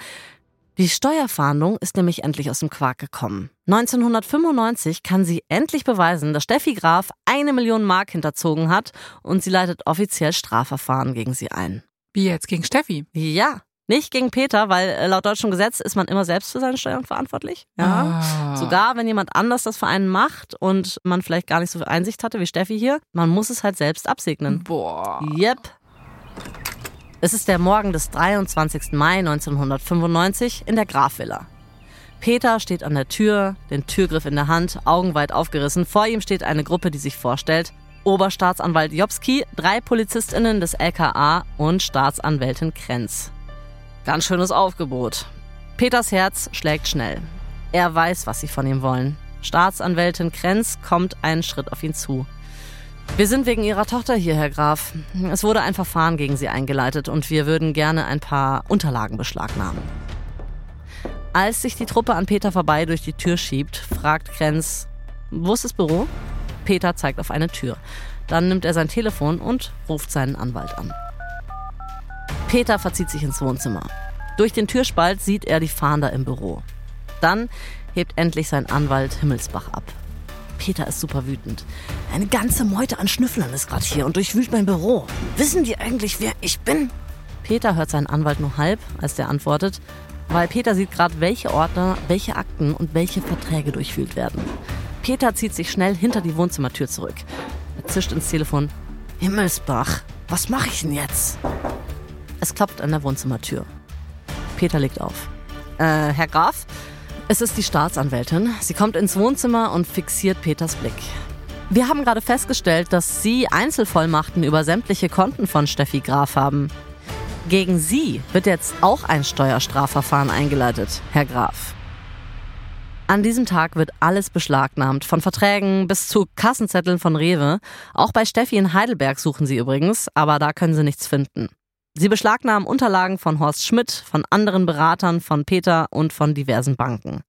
Die Steuerfahndung ist nämlich endlich aus dem Quark gekommen. 1995 kann sie endlich beweisen, dass Steffi Graf eine Million Mark hinterzogen hat und sie leitet offiziell Strafverfahren gegen sie ein. Wie jetzt gegen Steffi? Ja. Nicht gegen Peter, weil äh, laut deutschem Gesetz ist man immer selbst für seine Steuern verantwortlich. Ja. Ah. Sogar wenn jemand anders das für einen macht und man vielleicht gar nicht so viel Einsicht hatte wie Steffi hier, man muss es halt selbst absegnen. Boah. Yep. Es ist der Morgen des 23. Mai 1995 in der Grafvilla. Peter steht an der Tür, den Türgriff in der Hand, augenweit aufgerissen. Vor ihm steht eine Gruppe, die sich vorstellt. Oberstaatsanwalt Jobski, drei PolizistInnen des LKA und Staatsanwältin Krenz. Ganz schönes Aufgebot. Peters Herz schlägt schnell. Er weiß, was sie von ihm wollen. Staatsanwältin Krenz kommt einen Schritt auf ihn zu. Wir sind wegen Ihrer Tochter hier, Herr Graf. Es wurde ein Verfahren gegen Sie eingeleitet und wir würden gerne ein paar Unterlagen beschlagnahmen. Als sich die Truppe an Peter vorbei durch die Tür schiebt, fragt Krenz, wo ist das Büro? Peter zeigt auf eine Tür. Dann nimmt er sein Telefon und ruft seinen Anwalt an. Peter verzieht sich ins Wohnzimmer. Durch den Türspalt sieht er die Fahnder im Büro. Dann hebt endlich sein Anwalt Himmelsbach ab. Peter ist super wütend. Eine ganze Meute an Schnüfflern ist gerade hier und durchwühlt mein Büro. Wissen die eigentlich, wer ich bin? Peter hört seinen Anwalt nur halb, als der antwortet, weil Peter sieht gerade, welche Ordner, welche Akten und welche Verträge durchwühlt werden. Peter zieht sich schnell hinter die Wohnzimmertür zurück. Er zischt ins Telefon. Himmelsbach, was mache ich denn jetzt? Es klopft an der Wohnzimmertür. Peter legt auf. Äh, Herr Graf, es ist die Staatsanwältin. Sie kommt ins Wohnzimmer und fixiert Peters Blick. Wir haben gerade festgestellt, dass Sie Einzelvollmachten über sämtliche Konten von Steffi Graf haben. Gegen Sie wird jetzt auch ein Steuerstrafverfahren eingeleitet, Herr Graf. An diesem Tag wird alles beschlagnahmt, von Verträgen bis zu Kassenzetteln von Rewe. Auch bei Steffi in Heidelberg suchen sie übrigens, aber da können sie nichts finden. Sie beschlagnahmen Unterlagen von Horst Schmidt, von anderen Beratern, von Peter und von diversen Banken.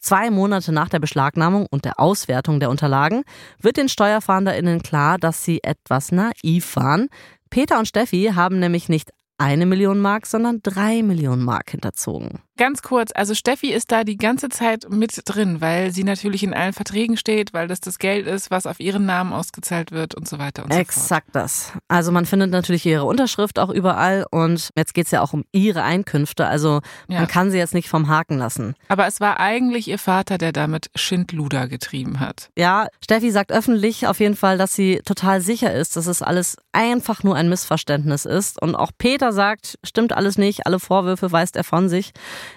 Zwei Monate nach der Beschlagnahmung und der Auswertung der Unterlagen wird den SteuerfahnderInnen klar, dass sie etwas naiv waren. Peter und Steffi haben nämlich nicht eine Million Mark, sondern drei Millionen Mark hinterzogen. Ganz kurz, also Steffi ist da die ganze Zeit mit drin, weil sie natürlich in allen Verträgen steht, weil das das Geld ist, was auf ihren Namen ausgezahlt wird und so weiter und so Exakt das. Also man findet natürlich ihre Unterschrift auch überall und jetzt geht es ja auch um ihre Einkünfte. Also Ja. man kann sie jetzt nicht vom Haken lassen. Aber es war eigentlich ihr Vater, der damit Schindluder getrieben hat. Ja, Steffi sagt öffentlich auf jeden Fall, dass sie total sicher ist, dass es alles einfach nur ein Missverständnis ist. Und auch Peter sagt, stimmt alles nicht, alle Vorwürfe weist er von sich.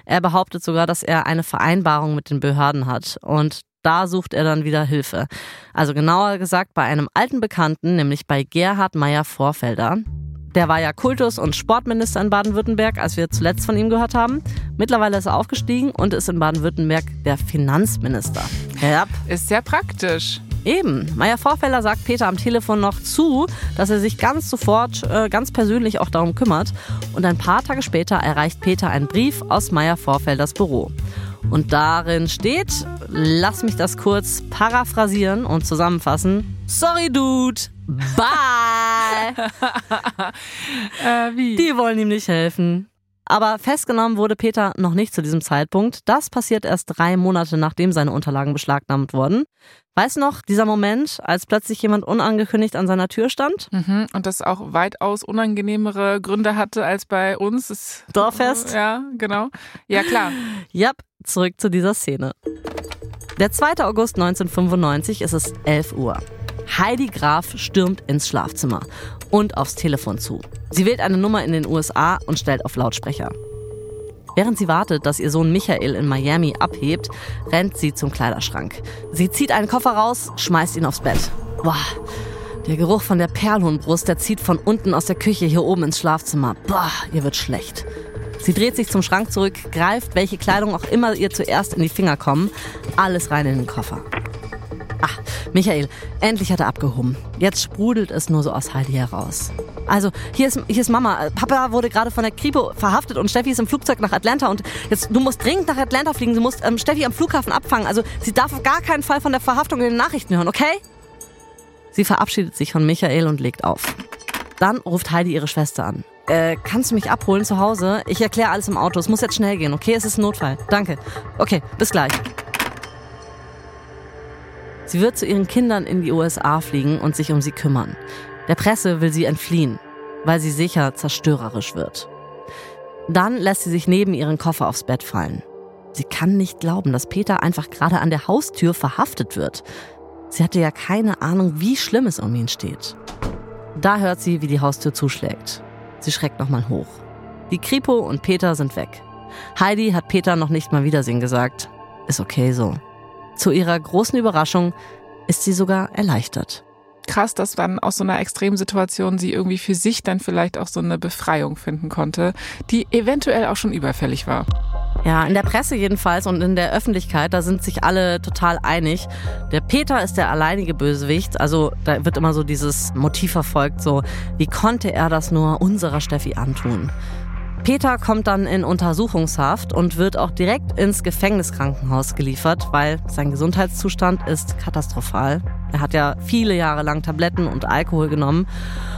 Er behauptet sogar, dass er eine Vereinbarung mit den Behörden hat. Und da sucht er dann wieder Hilfe. Also genauer gesagt bei einem alten Bekannten, nämlich bei Gerhard Meyer-Vorfelder. Der war ja Kultus- und Sportminister in Baden-Württemberg, als wir zuletzt von ihm gehört haben. Mittlerweile ist er aufgestiegen und ist in Baden-Württemberg der Finanzminister. Ja, Ist sehr praktisch. Eben. Meier Vorfelder sagt Peter am Telefon noch zu, dass er sich ganz sofort, äh, ganz persönlich auch darum kümmert. Und ein paar Tage später erreicht Peter einen Brief aus Meier Vorfelders Büro. Und darin steht, lass mich das kurz paraphrasieren und zusammenfassen. Sorry, Dude. Bye. Äh, wie? Die wollen ihm nicht helfen. Aber festgenommen wurde Peter noch nicht zu diesem Zeitpunkt. Das passiert erst drei Monate nachdem seine Unterlagen beschlagnahmt wurden. Weißt du noch, dieser Moment, als plötzlich jemand unangekündigt an seiner Tür stand? Mhm. Und das auch weitaus unangenehmere Gründe hatte als bei uns. Das, Dorffest? Ja, genau. Ja, klar. Yep, zurück zu dieser Szene. Der 2. August 1995 ist es 11 Uhr. Heidi Graf stürmt ins Schlafzimmer und aufs Telefon zu. Sie wählt eine Nummer in den USA und stellt auf Lautsprecher. Während sie wartet, dass ihr Sohn Michael in Miami abhebt, rennt sie zum Kleiderschrank. Sie zieht einen Koffer raus, schmeißt ihn aufs Bett. Boah, der Geruch von der Perlhuhnbrust, der zieht von unten aus der Küche hier oben ins Schlafzimmer. Boah, ihr wird schlecht. Sie dreht sich zum Schrank zurück, greift, welche Kleidung auch immer ihr zuerst in die Finger kommen, alles rein in den Koffer. Ach, Michael, endlich hat er abgehoben. Jetzt sprudelt es nur so aus Heidi heraus. Also, hier ist, hier ist Mama. Papa wurde gerade von der Kripo verhaftet und Steffi ist im Flugzeug nach Atlanta und jetzt, du musst dringend nach Atlanta fliegen. Du musst ähm, Steffi am Flughafen abfangen. Also, sie darf auf gar keinen Fall von der Verhaftung in den Nachrichten hören, okay? Sie verabschiedet sich von Michael und legt auf. Dann ruft Heidi ihre Schwester an. Äh, kannst du mich abholen zu Hause? Ich erkläre alles im Auto. Es muss jetzt schnell gehen, okay? Es ist ein Notfall. Danke. Okay, bis gleich. Sie wird zu ihren Kindern in die USA fliegen und sich um sie kümmern. Der Presse will sie entfliehen, weil sie sicher zerstörerisch wird. Dann lässt sie sich neben ihren Koffer aufs Bett fallen. Sie kann nicht glauben, dass Peter einfach gerade an der Haustür verhaftet wird. Sie hatte ja keine Ahnung, wie schlimm es um ihn steht. Da hört sie, wie die Haustür zuschlägt. Sie schreckt nochmal hoch. Die Kripo und Peter sind weg. Heidi hat Peter noch nicht mal Wiedersehen gesagt. Ist okay so. Zu ihrer großen Überraschung ist sie sogar erleichtert. Krass, dass dann aus so einer Extremsituation sie irgendwie für sich dann vielleicht auch so eine Befreiung finden konnte, die eventuell auch schon überfällig war. Ja, in der Presse jedenfalls und in der Öffentlichkeit, da sind sich alle total einig. Der Peter ist der alleinige Bösewicht. Also da wird immer so dieses Motiv verfolgt, so wie konnte er das nur unserer Steffi antun? Peter kommt dann in Untersuchungshaft und wird auch direkt ins Gefängniskrankenhaus geliefert, weil sein Gesundheitszustand ist katastrophal. Er hat ja viele Jahre lang Tabletten und Alkohol genommen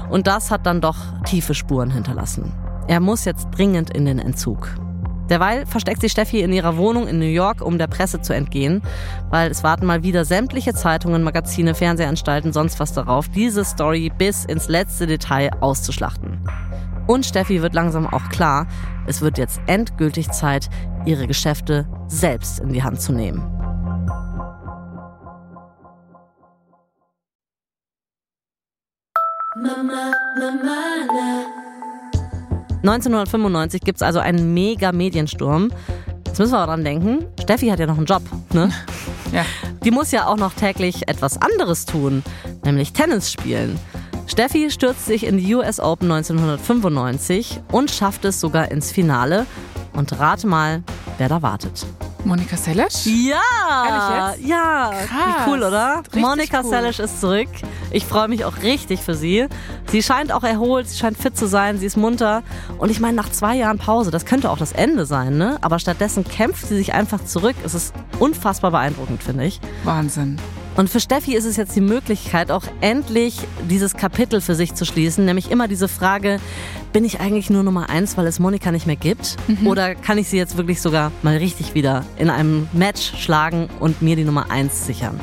und das hat dann doch tiefe Spuren hinterlassen. Er muss jetzt dringend in den Entzug. Derweil versteckt sich Steffi in ihrer Wohnung in New York, um der Presse zu entgehen, weil es warten mal wieder sämtliche Zeitungen, Magazine, Fernsehanstalten, sonst was darauf, diese Story bis ins letzte Detail auszuschlachten. Und Steffi wird langsam auch klar, es wird jetzt endgültig Zeit, ihre Geschäfte selbst in die Hand zu nehmen. Mama, Mama, na. 1995 gibt es also einen mega Mediensturm. Jetzt müssen wir aber dran denken, Steffi hat ja noch einen Job, ne? Ja. Die muss ja auch noch täglich etwas anderes tun, nämlich Tennis spielen. Steffi stürzt sich in die US Open 1995 und schafft es sogar ins Finale. Und rate mal, wer da wartet. Monika Seles? Ja! Ehrlich jetzt? Ja! Krass. Wie cool, oder? Richtig Monika cool. Seles ist zurück. Ich freue mich auch richtig für sie. Sie scheint auch erholt, sie scheint fit zu sein, sie ist munter. Und ich meine, nach zwei Jahren Pause, das könnte auch das Ende sein, ne? Aber stattdessen kämpft sie sich einfach zurück. Es ist unfassbar beeindruckend, finde ich. Wahnsinn. Und für Steffi ist es jetzt die Möglichkeit, auch endlich dieses Kapitel für sich zu schließen, nämlich immer diese Frage, bin ich eigentlich nur Nummer eins, weil es Monika nicht mehr gibt? Oder kann ich sie jetzt wirklich sogar mal richtig wieder in einem Match schlagen und mir die Nummer eins sichern?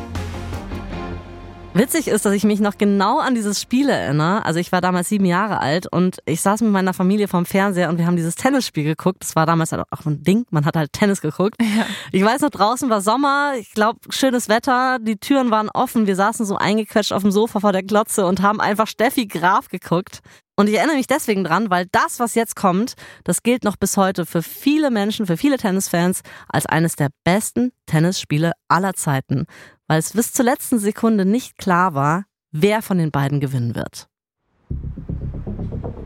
Witzig ist, dass ich mich noch genau an dieses Spiel erinnere. Also ich war damals sieben Jahre alt und ich saß mit meiner Familie vorm Fernseher und wir haben dieses Tennisspiel geguckt. Das war damals halt auch ein Ding. Man hat halt Tennis geguckt. Ja. Ich weiß noch, draußen war Sommer. Ich glaube, schönes Wetter. Die Türen waren offen. Wir saßen so eingequetscht auf dem Sofa vor der Glotze und haben einfach Steffi Graf geguckt. Und ich erinnere mich deswegen dran, weil das, was jetzt kommt, das gilt noch bis heute für viele Menschen, für viele Tennisfans als eines der besten Tennisspiele aller Zeiten, weil es bis zur letzten Sekunde nicht klar war, wer von den beiden gewinnen wird.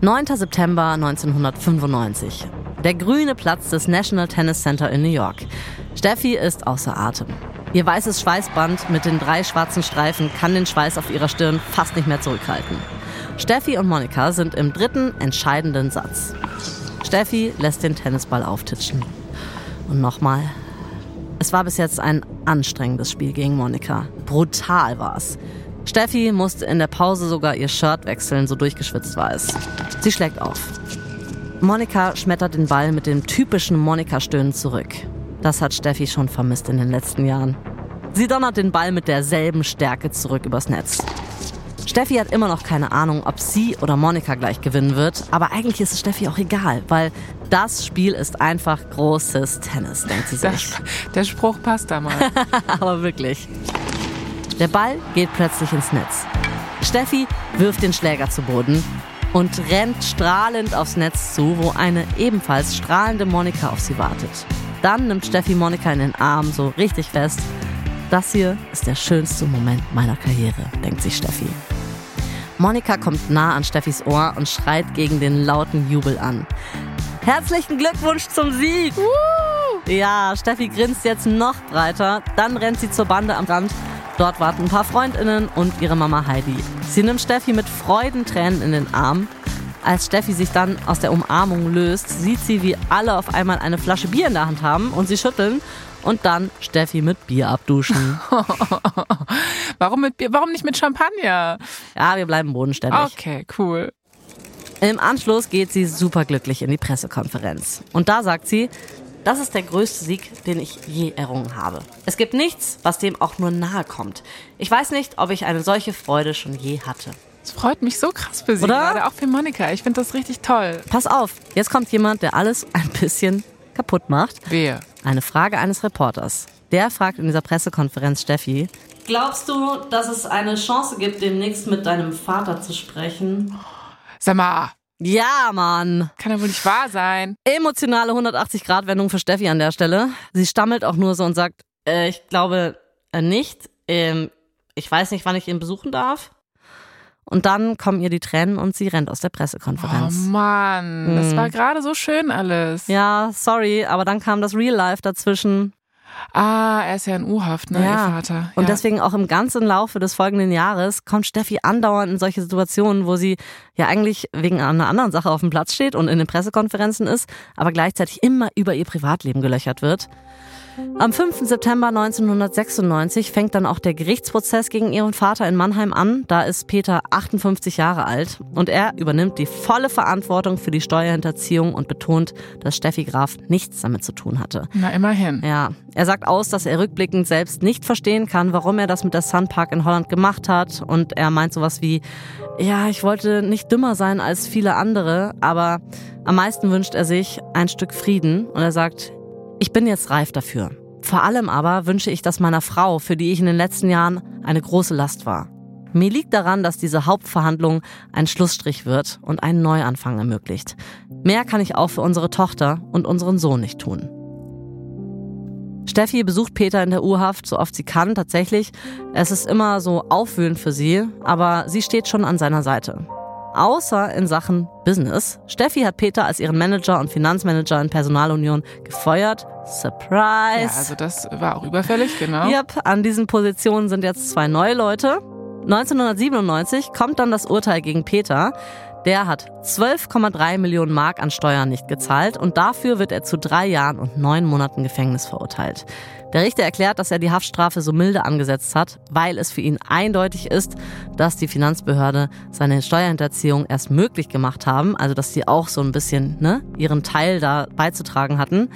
9. September 1995. Der grüne Platz des National Tennis Center in New York. Steffi ist außer Atem. Ihr weißes Schweißband mit den drei schwarzen Streifen kann den Schweiß auf ihrer Stirn fast nicht mehr zurückhalten. Steffi und Monika sind im dritten entscheidenden Satz. Steffi lässt den Tennisball auftitschen. Und nochmal. Es war bis jetzt ein anstrengendes Spiel gegen Monika. Brutal war's. Steffi musste in der Pause sogar ihr Shirt wechseln, so durchgeschwitzt war es. Sie schlägt auf. Monika schmettert den Ball mit dem typischen Monika-Stöhnen zurück. Das hat Steffi schon vermisst in den letzten Jahren. Sie donnert den Ball mit derselben Stärke zurück übers Netz. Steffi hat immer noch keine Ahnung, ob sie oder Monika gleich gewinnen wird, aber eigentlich ist es Steffi auch egal, weil das Spiel ist einfach großes Tennis, denkt sie Der, sich. der Spruch passt da mal. aber wirklich. Der Ball geht plötzlich ins Netz. Steffi wirft den Schläger zu Boden und rennt strahlend aufs Netz zu, wo eine ebenfalls strahlende Monika auf sie wartet. Dann nimmt Steffi Monika in den Arm so richtig fest. Das hier ist der schönste Moment meiner Karriere, denkt sich Steffi. Monika kommt nah an Steffis Ohr und schreit gegen den lauten Jubel an. Herzlichen Glückwunsch zum Sieg! Ja, Steffi grinst jetzt noch breiter. Dann rennt sie zur Bande am Rand. Dort warten ein paar Freundinnen und ihre Mama Heidi. Sie nimmt Steffi mit Freudentränen in den Arm. Als Steffi sich dann aus der Umarmung löst, sieht sie, wie alle auf einmal eine Flasche Bier in der Hand haben und sie schütteln und dann Steffi mit Bier abduschen. Warum, mit Bier? Warum nicht mit Champagner? Ja, wir bleiben bodenständig. Okay, cool. Im Anschluss geht sie superglücklich in die Pressekonferenz. Und da sagt sie, das ist der größte Sieg, den ich je errungen habe. Es gibt nichts, was dem auch nur nahe kommt. Ich weiß nicht, ob ich eine solche Freude schon je hatte. Es freut mich so krass für sie Oder? gerade, auch für Monika. Ich finde das richtig toll. Pass auf, jetzt kommt jemand, der alles ein bisschen kaputt macht. Wer? Eine Frage eines Reporters. Der fragt in dieser Pressekonferenz Steffi. Glaubst du, dass es eine Chance gibt, demnächst mit deinem Vater zu sprechen? Sag mal, Ja, Mann. kann ja wohl nicht wahr sein. Emotionale 180-Grad-Wendung für Steffi an der Stelle. Sie stammelt auch nur so und sagt, äh, ich glaube äh, nicht. Ähm, ich weiß nicht, wann ich ihn besuchen darf. Und dann kommen ihr die Tränen und sie rennt aus der Oh Pressekonferenz. Mann, das Mhm. war gerade so schön alles. ja, sorry, aber dann kam das Real Life dazwischen. Ah, er ist ja in U-Haft, ne, Ja. ihr Vater. Und ja. deswegen auch im ganzen Laufe des folgenden Jahres kommt Steffi andauernd in solche Situationen, wo sie ja eigentlich wegen einer anderen Sache auf dem Platz steht und in den Pressekonferenzen ist, aber gleichzeitig immer über ihr Privatleben gelöchert wird. Am 5. September 1996 fängt dann auch der Gerichtsprozess gegen ihren Vater in Mannheim an. Da ist Peter 58 Jahre alt und er übernimmt die volle Verantwortung für die Steuerhinterziehung und betont, dass Steffi Graf nichts damit zu tun hatte. Na, immerhin. Ja, er sagt aus, dass er rückblickend selbst nicht verstehen kann, warum er das mit der Sun Park in Holland gemacht hat. Und er meint sowas wie, ja, ich wollte nicht dümmer sein als viele andere, aber am meisten wünscht er sich ein Stück Frieden. Und er sagt, ich bin jetzt reif dafür. Vor allem aber wünsche ich das meiner Frau, für die ich in den letzten Jahren eine große Last war. Mir liegt daran, dass diese Hauptverhandlung ein Schlussstrich wird und einen Neuanfang ermöglicht. Mehr kann ich auch für unsere Tochter und unseren Sohn nicht tun. Steffi besucht Peter in der Urhaft so oft sie kann, tatsächlich. Es ist immer so aufwühlend für sie, aber sie steht schon an seiner Seite. Außer in Sachen Business. Steffi hat Peter als ihren Manager und Finanzmanager in Personalunion gefeuert. Surprise! Ja, also das war auch überfällig, genau. Yep, an diesen Positionen sind jetzt zwei neue Leute. 1997 kommt dann das Urteil gegen Peter. Der hat 12,3 Millionen Mark an Steuern nicht gezahlt und dafür wird er zu drei Jahren und neun Monaten Gefängnis verurteilt. Der Richter erklärt, dass er die Haftstrafe so milde angesetzt hat, weil es für ihn eindeutig ist, dass die Finanzbehörde seine Steuerhinterziehung erst möglich gemacht haben, also dass sie auch so ein bisschen ne, ihren Teil da beizutragen hatten.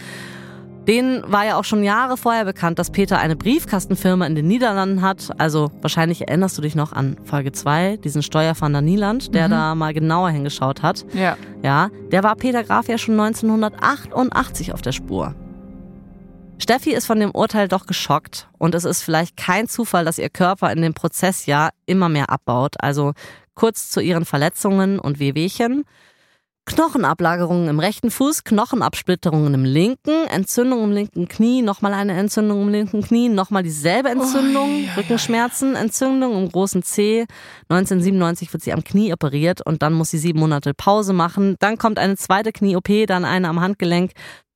Denen war ja auch schon Jahre vorher bekannt, dass Peter eine Briefkastenfirma in den Niederlanden hat. Also wahrscheinlich erinnerst du dich noch an Folge 2, diesen Steuerfahnder Nieland, der da mal genauer hingeschaut hat. Ja. Ja, der war Peter Graf ja schon 1988 auf der Spur. Steffi ist von dem Urteil doch geschockt und es ist vielleicht kein Zufall, dass ihr Körper in dem Prozess ja immer mehr abbaut. Also kurz zu ihren Verletzungen und Wehwehchen. Knochenablagerungen im rechten Fuß, Knochenabsplitterungen im linken, Entzündung im linken Knie, nochmal eine Entzündung im linken Knie, nochmal dieselbe Entzündung, Ui, ja, Rückenschmerzen, Entzündung im großen C. 1997 wird sie am Knie operiert und dann muss sie sieben Monate Pause machen. Dann kommt eine zweite Knie-OP, dann eine am Handgelenk.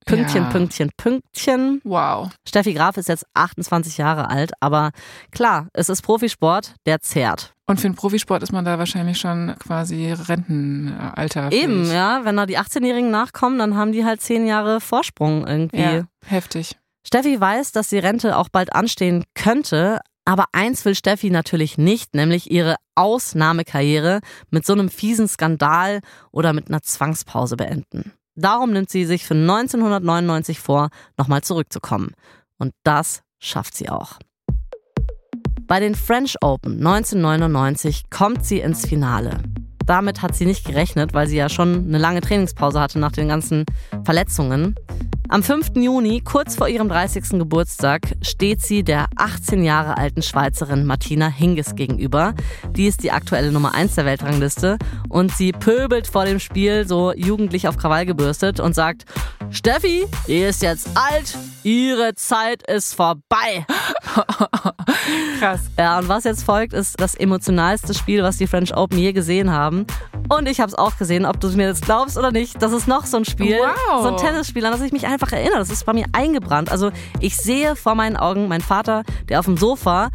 Pünktchen, Ja. Pünktchen, Pünktchen. Wow. Steffi Graf ist jetzt 28 Jahre alt, aber klar, es ist Profisport, der zehrt. Und für den Profisport ist man da wahrscheinlich schon quasi Rentenalter. Eben, ja, wenn da die 18-Jährigen nachkommen, dann haben die halt zehn Jahre Vorsprung irgendwie. Ja, heftig. Steffi weiß, dass die Rente auch bald anstehen könnte, aber eins will Steffi natürlich nicht, nämlich ihre Ausnahmekarriere mit so einem fiesen Skandal oder mit einer Zwangspause beenden. Darum nimmt sie sich für 1999 vor, nochmal zurückzukommen. Und das schafft sie auch. Bei den French Open 1999 kommt sie ins Finale. Damit hat sie nicht gerechnet, weil sie ja schon eine lange Trainingspause hatte nach den ganzen Verletzungen. Am 5. Juni, kurz vor ihrem 30. Geburtstag, steht sie der 18 Jahre alten Schweizerin Martina Hingis gegenüber. Die ist die aktuelle Nummer 1 der Weltrangliste und sie pöbelt vor dem Spiel so jugendlich auf Krawall gebürstet und sagt, Steffi, die ist jetzt alt, ihre Zeit ist vorbei. Krass. Ja, und was jetzt folgt, ist das emotionalste Spiel, was die French Open je gesehen haben. Und ich habe es auch gesehen, ob du es mir jetzt glaubst oder nicht. Das ist noch so ein Spiel, Wow. so ein Tennisspiel, an das ich mich einfach erinnere. Das ist bei mir eingebrannt. Also ich sehe vor meinen Augen meinen Vater, der auf dem Sofa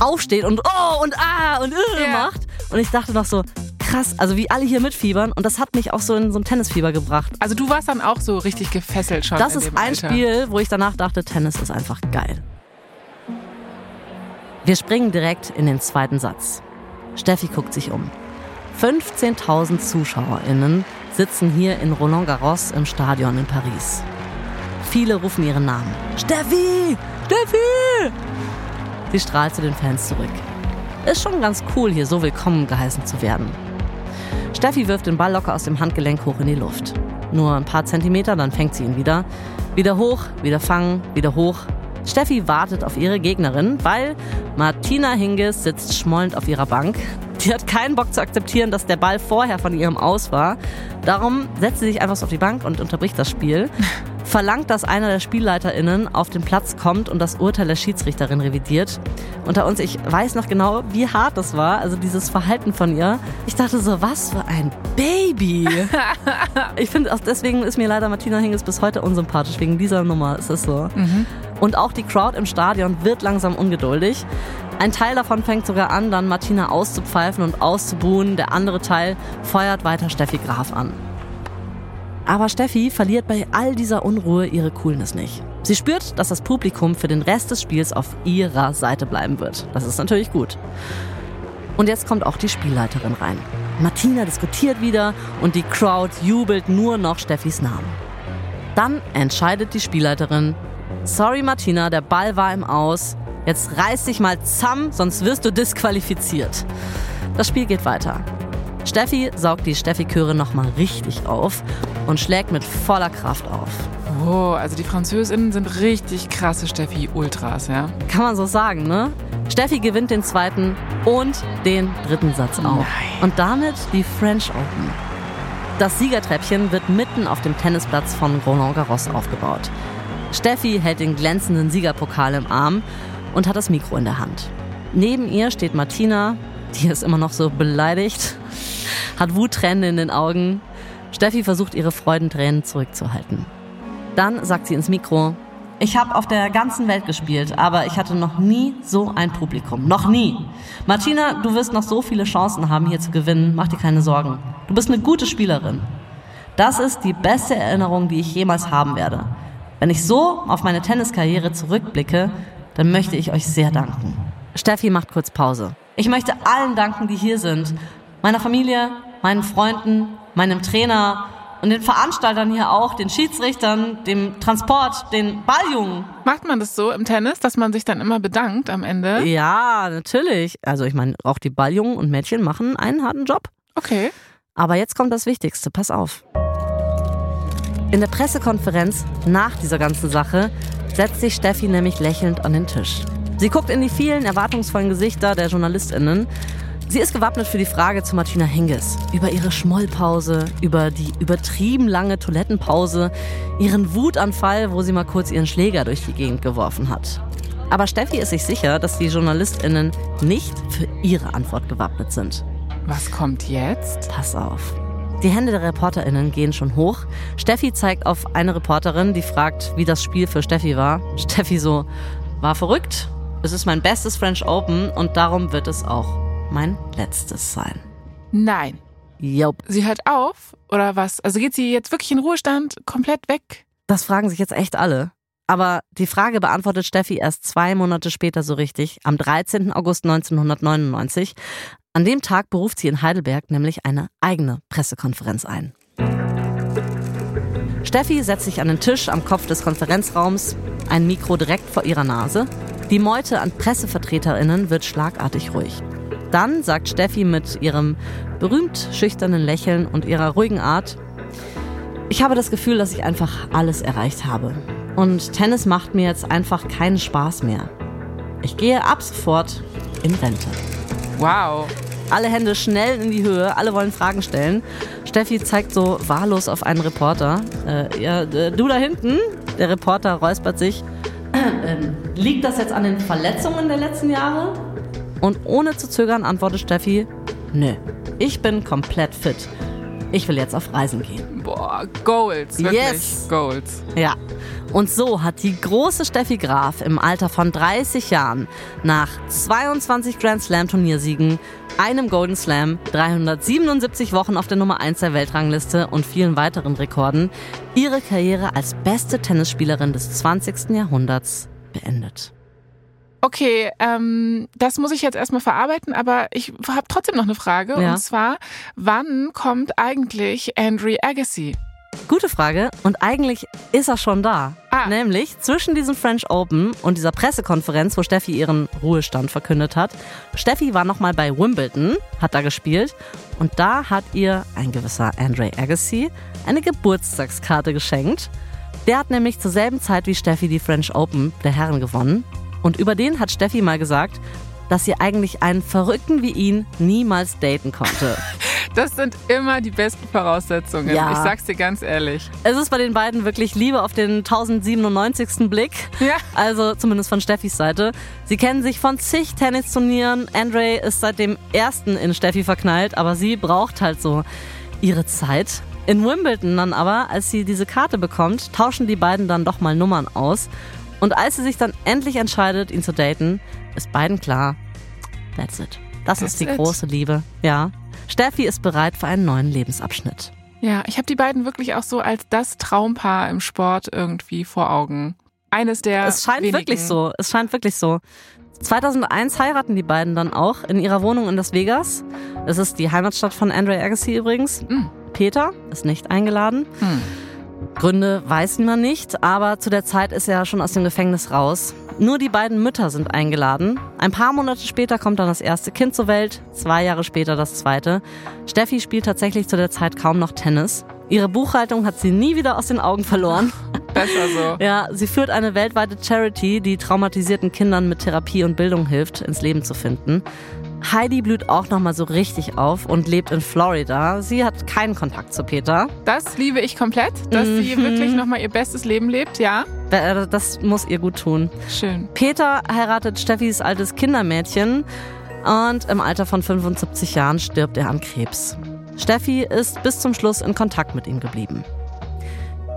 aufsteht und oh und ah und äh Ja. macht. Und ich dachte noch so, krass, also wie alle hier mitfiebern. Und das hat mich auch so in so ein Tennisfieber gebracht. Also du warst dann auch so richtig gefesselt schon. Das ist ein Alter. Spiel, wo ich danach dachte, Tennis ist einfach geil. Wir springen direkt in den zweiten Satz. Steffi guckt sich um. 15.000 ZuschauerInnen sitzen hier in Roland Garros im Stadion in Paris. Viele rufen ihren Namen. Steffi! Steffi! Sie strahlt zu den Fans zurück. Ist schon ganz cool, hier so willkommen geheißen zu werden. Steffi wirft den Ball locker aus dem Handgelenk hoch in die Luft. Nur ein paar Zentimeter, dann fängt sie ihn wieder. Wieder hoch, wieder fangen, wieder hoch. Steffi wartet auf ihre Gegnerin, weil Martina Hingis sitzt schmollend auf ihrer Bank. Die hat keinen Bock zu akzeptieren, dass der Ball vorher von ihrem Aus war. Darum setzt sie sich einfach auf die Bank und unterbricht das Spiel. Verlangt, dass einer der SpielleiterInnen auf den Platz kommt und das Urteil der Schiedsrichterin revidiert. Unter uns, ich weiß noch genau, wie hart das war, also dieses Verhalten von ihr. Ich dachte so, was für ein Baby. ich finde, deswegen ist mir leider Martina Hingis bis heute unsympathisch. Wegen dieser Nummer ist es so. Mhm. Und auch die Crowd im Stadion wird langsam ungeduldig. Ein Teil davon fängt sogar an, dann Martina auszupfeifen und auszubuhen. Der andere Teil feuert weiter Steffi Graf an. Aber Steffi verliert bei all dieser Unruhe ihre Coolness nicht. Sie spürt, dass das Publikum für den Rest des Spiels auf ihrer Seite bleiben wird. Das ist natürlich gut. Und jetzt kommt auch die Spielleiterin rein. Martina diskutiert wieder und die Crowd jubelt nur noch Steffis Namen. Dann entscheidet die Spielleiterin, sorry Martina, der Ball war im Aus, jetzt reiß dich mal zusammen, sonst wirst du disqualifiziert. Das Spiel geht weiter. Steffi saugt die Steffi-Chöre nochmal richtig auf und schlägt mit voller Kraft auf. Oh, also die Französinnen sind richtig krasse Steffi-Ultras, ja? Kann man so sagen, ne? Steffi gewinnt den zweiten und den dritten Satz auch. Nein. Und damit die French Open. Das Siegertreppchen wird mitten auf dem Tennisplatz von Roland Garros aufgebaut. Steffi hält den glänzenden Siegerpokal im Arm und hat das Mikro in der Hand. Neben ihr steht Martina, die ist immer noch so beleidigt, hat Wuttränen in den Augen. Steffi versucht ihre Freudentränen zurückzuhalten. Dann sagt sie ins Mikro, ich habe auf der ganzen Welt gespielt, aber ich hatte noch nie so ein Publikum. Noch nie. Martina, du wirst noch so viele Chancen haben, hier zu gewinnen. Mach dir keine Sorgen. Du bist eine gute Spielerin. Das ist die beste Erinnerung, die ich jemals haben werde. Wenn ich so auf meine Tenniskarriere zurückblicke, dann möchte ich euch sehr danken. Steffi macht kurz Pause. Ich möchte allen danken, die hier sind. Meiner Familie, meinen Freunden, meinem Trainer, und den Veranstaltern hier auch, den Schiedsrichtern, dem Transport, den Balljungen. Macht man das so im Tennis, dass man sich dann immer bedankt am Ende? Ja, natürlich. Also ich meine, auch die Balljungen und Mädchen machen einen harten Job. Okay. Aber jetzt kommt das Wichtigste, pass auf. In der Pressekonferenz nach dieser ganzen Sache setzt sich Steffi nämlich lächelnd an den Tisch. Sie guckt in die vielen erwartungsvollen Gesichter der JournalistInnen Sie ist gewappnet für die Frage zu Martina Hingis. Über ihre Schmollpause, über die übertrieben lange Toilettenpause, ihren Wutanfall, wo sie mal kurz ihren Schläger durch die Gegend geworfen hat. Aber Steffi ist sich sicher, dass die JournalistInnen nicht für ihre Antwort gewappnet sind. Was kommt jetzt? Pass auf. Die Hände der ReporterInnen gehen schon hoch. Steffi zeigt auf eine Reporterin, die fragt, wie das Spiel für Steffi war. Steffi so, war verrückt. Es ist mein bestes French Open und darum wird es auch mein letztes sein. Nein. Jupp. Sie hört auf oder was? Also geht sie jetzt wirklich in Ruhestand komplett weg? Das fragen sich jetzt echt alle. Aber die Frage beantwortet Steffi erst zwei Monate später so richtig, am 13. August 1999. An dem Tag beruft sie in Heidelberg nämlich eine eigene Pressekonferenz ein. Steffi setzt sich an den Tisch am Kopf des Konferenzraums, ein Mikro direkt vor ihrer Nase. Die Meute an Pressevertreterinnen wird schlagartig ruhig. Dann sagt Steffi mit ihrem berühmt schüchternen Lächeln und ihrer ruhigen Art, ich habe das Gefühl, dass ich einfach alles erreicht habe. Und Tennis macht mir jetzt einfach keinen Spaß mehr. Ich gehe ab sofort in Rente. Wow. Alle Hände schnell in die Höhe, alle wollen Fragen stellen. Steffi zeigt so wahllos auf einen Reporter. Äh, ja, du da hinten, der Reporter räuspert sich. Äh, liegt das jetzt an den Verletzungen der letzten Jahre? Und ohne zu zögern antwortet Steffi, nö, ich bin komplett fit. Ich will jetzt auf Reisen gehen. Boah, Goals, wirklich. Yes. Goals. Ja. Und so hat die große Steffi Graf im Alter von 30 Jahren nach 22 Grand Slam Turniersiegen, einem Golden Slam, 377 Wochen auf der Nummer 1 der Weltrangliste und vielen weiteren Rekorden ihre Karriere als beste Tennisspielerin des 20. Jahrhunderts beendet. Okay, ähm, das muss ich jetzt erstmal verarbeiten, aber ich habe trotzdem noch eine Frage. Ja. Und zwar, wann kommt eigentlich Andre Agassi? Gute Frage. Und eigentlich ist er schon da. Ah. Nämlich zwischen diesem French Open und dieser Pressekonferenz, wo Steffi ihren Ruhestand verkündet hat. Steffi war nochmal bei Wimbledon, hat da gespielt. Und da hat ihr ein gewisser Andre Agassi eine Geburtstagskarte geschenkt. Der hat nämlich zur selben Zeit wie Steffi die French Open der Herren gewonnen. Und über den hat Steffi mal gesagt, dass sie eigentlich einen Verrückten wie ihn niemals daten konnte. Das sind immer die besten Voraussetzungen. Ja. Ich sag's dir ganz ehrlich. Es ist bei den beiden wirklich Liebe auf den 1097. Blick. Ja. Also zumindest von Steffis Seite. Sie kennen sich von zig Tennisturnieren. Andre ist seit dem ersten in Steffi verknallt, aber sie braucht halt so ihre Zeit. In Wimbledon dann aber, als sie diese Karte bekommt, tauschen die beiden dann doch mal Nummern aus. Und als sie sich dann endlich entscheidet, ihn zu daten, ist beiden klar, that's it. Das That's ist die it. große Liebe. Ja. Steffi ist bereit für einen neuen Lebensabschnitt. Ja, ich habe die beiden wirklich auch so als das Traumpaar im Sport irgendwie vor Augen. Eines der. Es scheint wenigen. wirklich so. Es scheint wirklich so. 2001 heiraten die beiden dann auch in ihrer Wohnung in Las Vegas. Das ist die Heimatstadt von Andre Agassi übrigens. Mm. Peter ist nicht eingeladen. Hm. Gründe weiß man nicht, aber zu der Zeit ist er schon aus dem Gefängnis raus. Nur die beiden Mütter sind eingeladen. Ein paar Monate später kommt dann das erste Kind zur Welt, zwei Jahre später das zweite. Steffi spielt tatsächlich zu der Zeit kaum noch Tennis. Ihre Buchhaltung hat sie nie wieder aus den Augen verloren. Besser so. Ja, sie führt eine weltweite Charity, die traumatisierten Kindern mit Therapie und Bildung hilft, ins Leben zu finden. Heidi blüht auch nochmal so richtig auf und lebt in Florida. Sie hat keinen Kontakt zu Peter. Das liebe ich komplett, dass sie Mhm. wirklich nochmal ihr bestes Leben lebt, ja. Äh, Das muss ihr gut tun. Schön. Peter heiratet Steffis altes Kindermädchen und im Alter von 75 Jahren stirbt er an Krebs. Steffi ist bis zum Schluss in Kontakt mit ihm geblieben.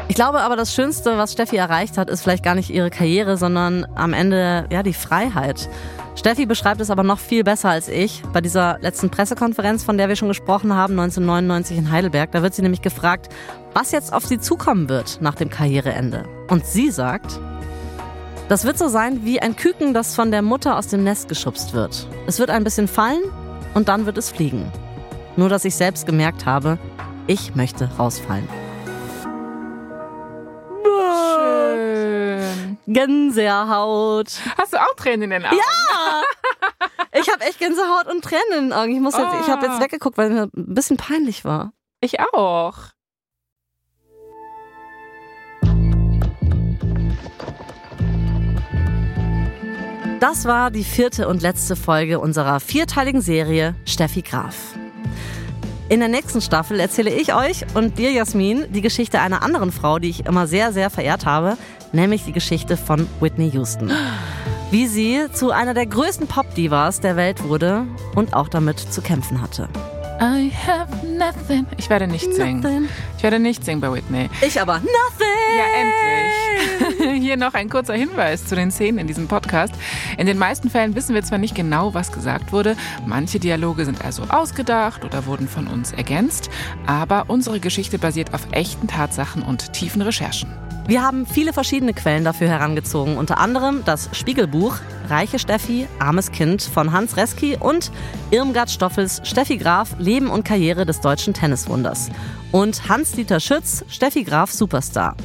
Ich glaube aber, das Schönste, was Steffi erreicht hat, ist vielleicht gar nicht ihre Karriere, sondern am Ende ja die Freiheit. Steffi beschreibt es aber noch viel besser als ich. Bei dieser letzten Pressekonferenz, von der wir schon gesprochen haben, 1999 in Heidelberg, da wird sie nämlich gefragt, was jetzt auf sie zukommen wird nach dem Karriereende. Und sie sagt, das wird so sein wie ein Küken, das von der Mutter aus dem Nest geschubst wird. Es wird ein bisschen fallen und dann wird es fliegen. Nur dass ich selbst gemerkt habe, ich möchte rausfallen. Schön. Gänsehaut. Hast du auch Tränen in den Augen? Ja! Ich habe echt Gänsehaut und Tränen in den Augen. Ich, muss jetzt, ich habe jetzt Oh. weggeguckt, weil mir ein bisschen peinlich war. Ich auch. Das war die vierte und letzte Folge unserer vierteiligen Serie Steffi Graf. In der nächsten Staffel erzähle ich euch und dir, Jasmin, die Geschichte einer anderen Frau, die ich immer sehr, sehr verehrt habe, nämlich die Geschichte von Whitney Houston. Wie sie zu einer der größten Pop-Divas der Welt wurde und auch damit zu kämpfen hatte. I have nothing. Ich werde nicht singen. Nothing. Ich werde nicht singen bei Whitney. Ich aber, nothing! Ja, endlich. Hier noch ein kurzer Hinweis zu den Szenen in diesem Podcast. In den meisten Fällen wissen wir zwar nicht genau, was gesagt wurde, manche Dialoge sind also ausgedacht oder wurden von uns ergänzt, aber unsere Geschichte basiert auf echten Tatsachen und tiefen Recherchen. Wir haben viele verschiedene Quellen dafür herangezogen, unter anderem das Spiegelbuch Reiche Steffi, armes Kind von Hans Reski und Irmgard Stoffels Steffi Graf, Leben und Karriere des deutschen Tenniswunders und Hans-Dieter Schütz, Steffi Graf Superstar.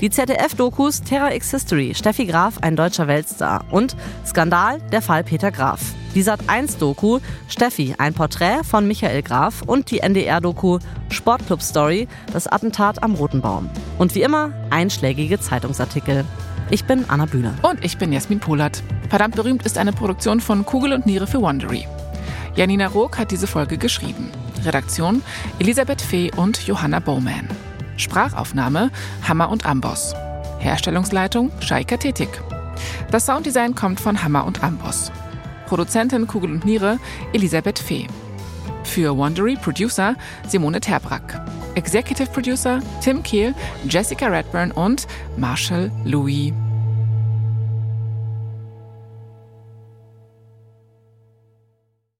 Die ZDF-Dokus Terra X History, Steffi Graf, ein deutscher Weltstar und Skandal, der Fall Peter Graf. Die Sat1-Doku Steffi, ein Porträt von Michael Graf und die NDR-Doku Sportclub Story, das Attentat am Roten Baum. Und wie immer einschlägige Zeitungsartikel. Ich bin Anna Bühler. Und ich bin Jasmin Polat. Verdammt berühmt ist eine Produktion von Kugel und Niere für Wondery. Janina Rook hat diese Folge geschrieben. Redaktion Elisabeth Fee und Johanna Bowman. Sprachaufnahme Hammer und Amboss. Herstellungsleitung Shaika Tetik. Das Sounddesign kommt von Hammer und Amboss. Produzentin Kugel und Niere Elisabeth Fee. Für Wondery Producer Simone Terbrack. Executive Producer Tim Kehl, Jessica Redburn und Marshall Louis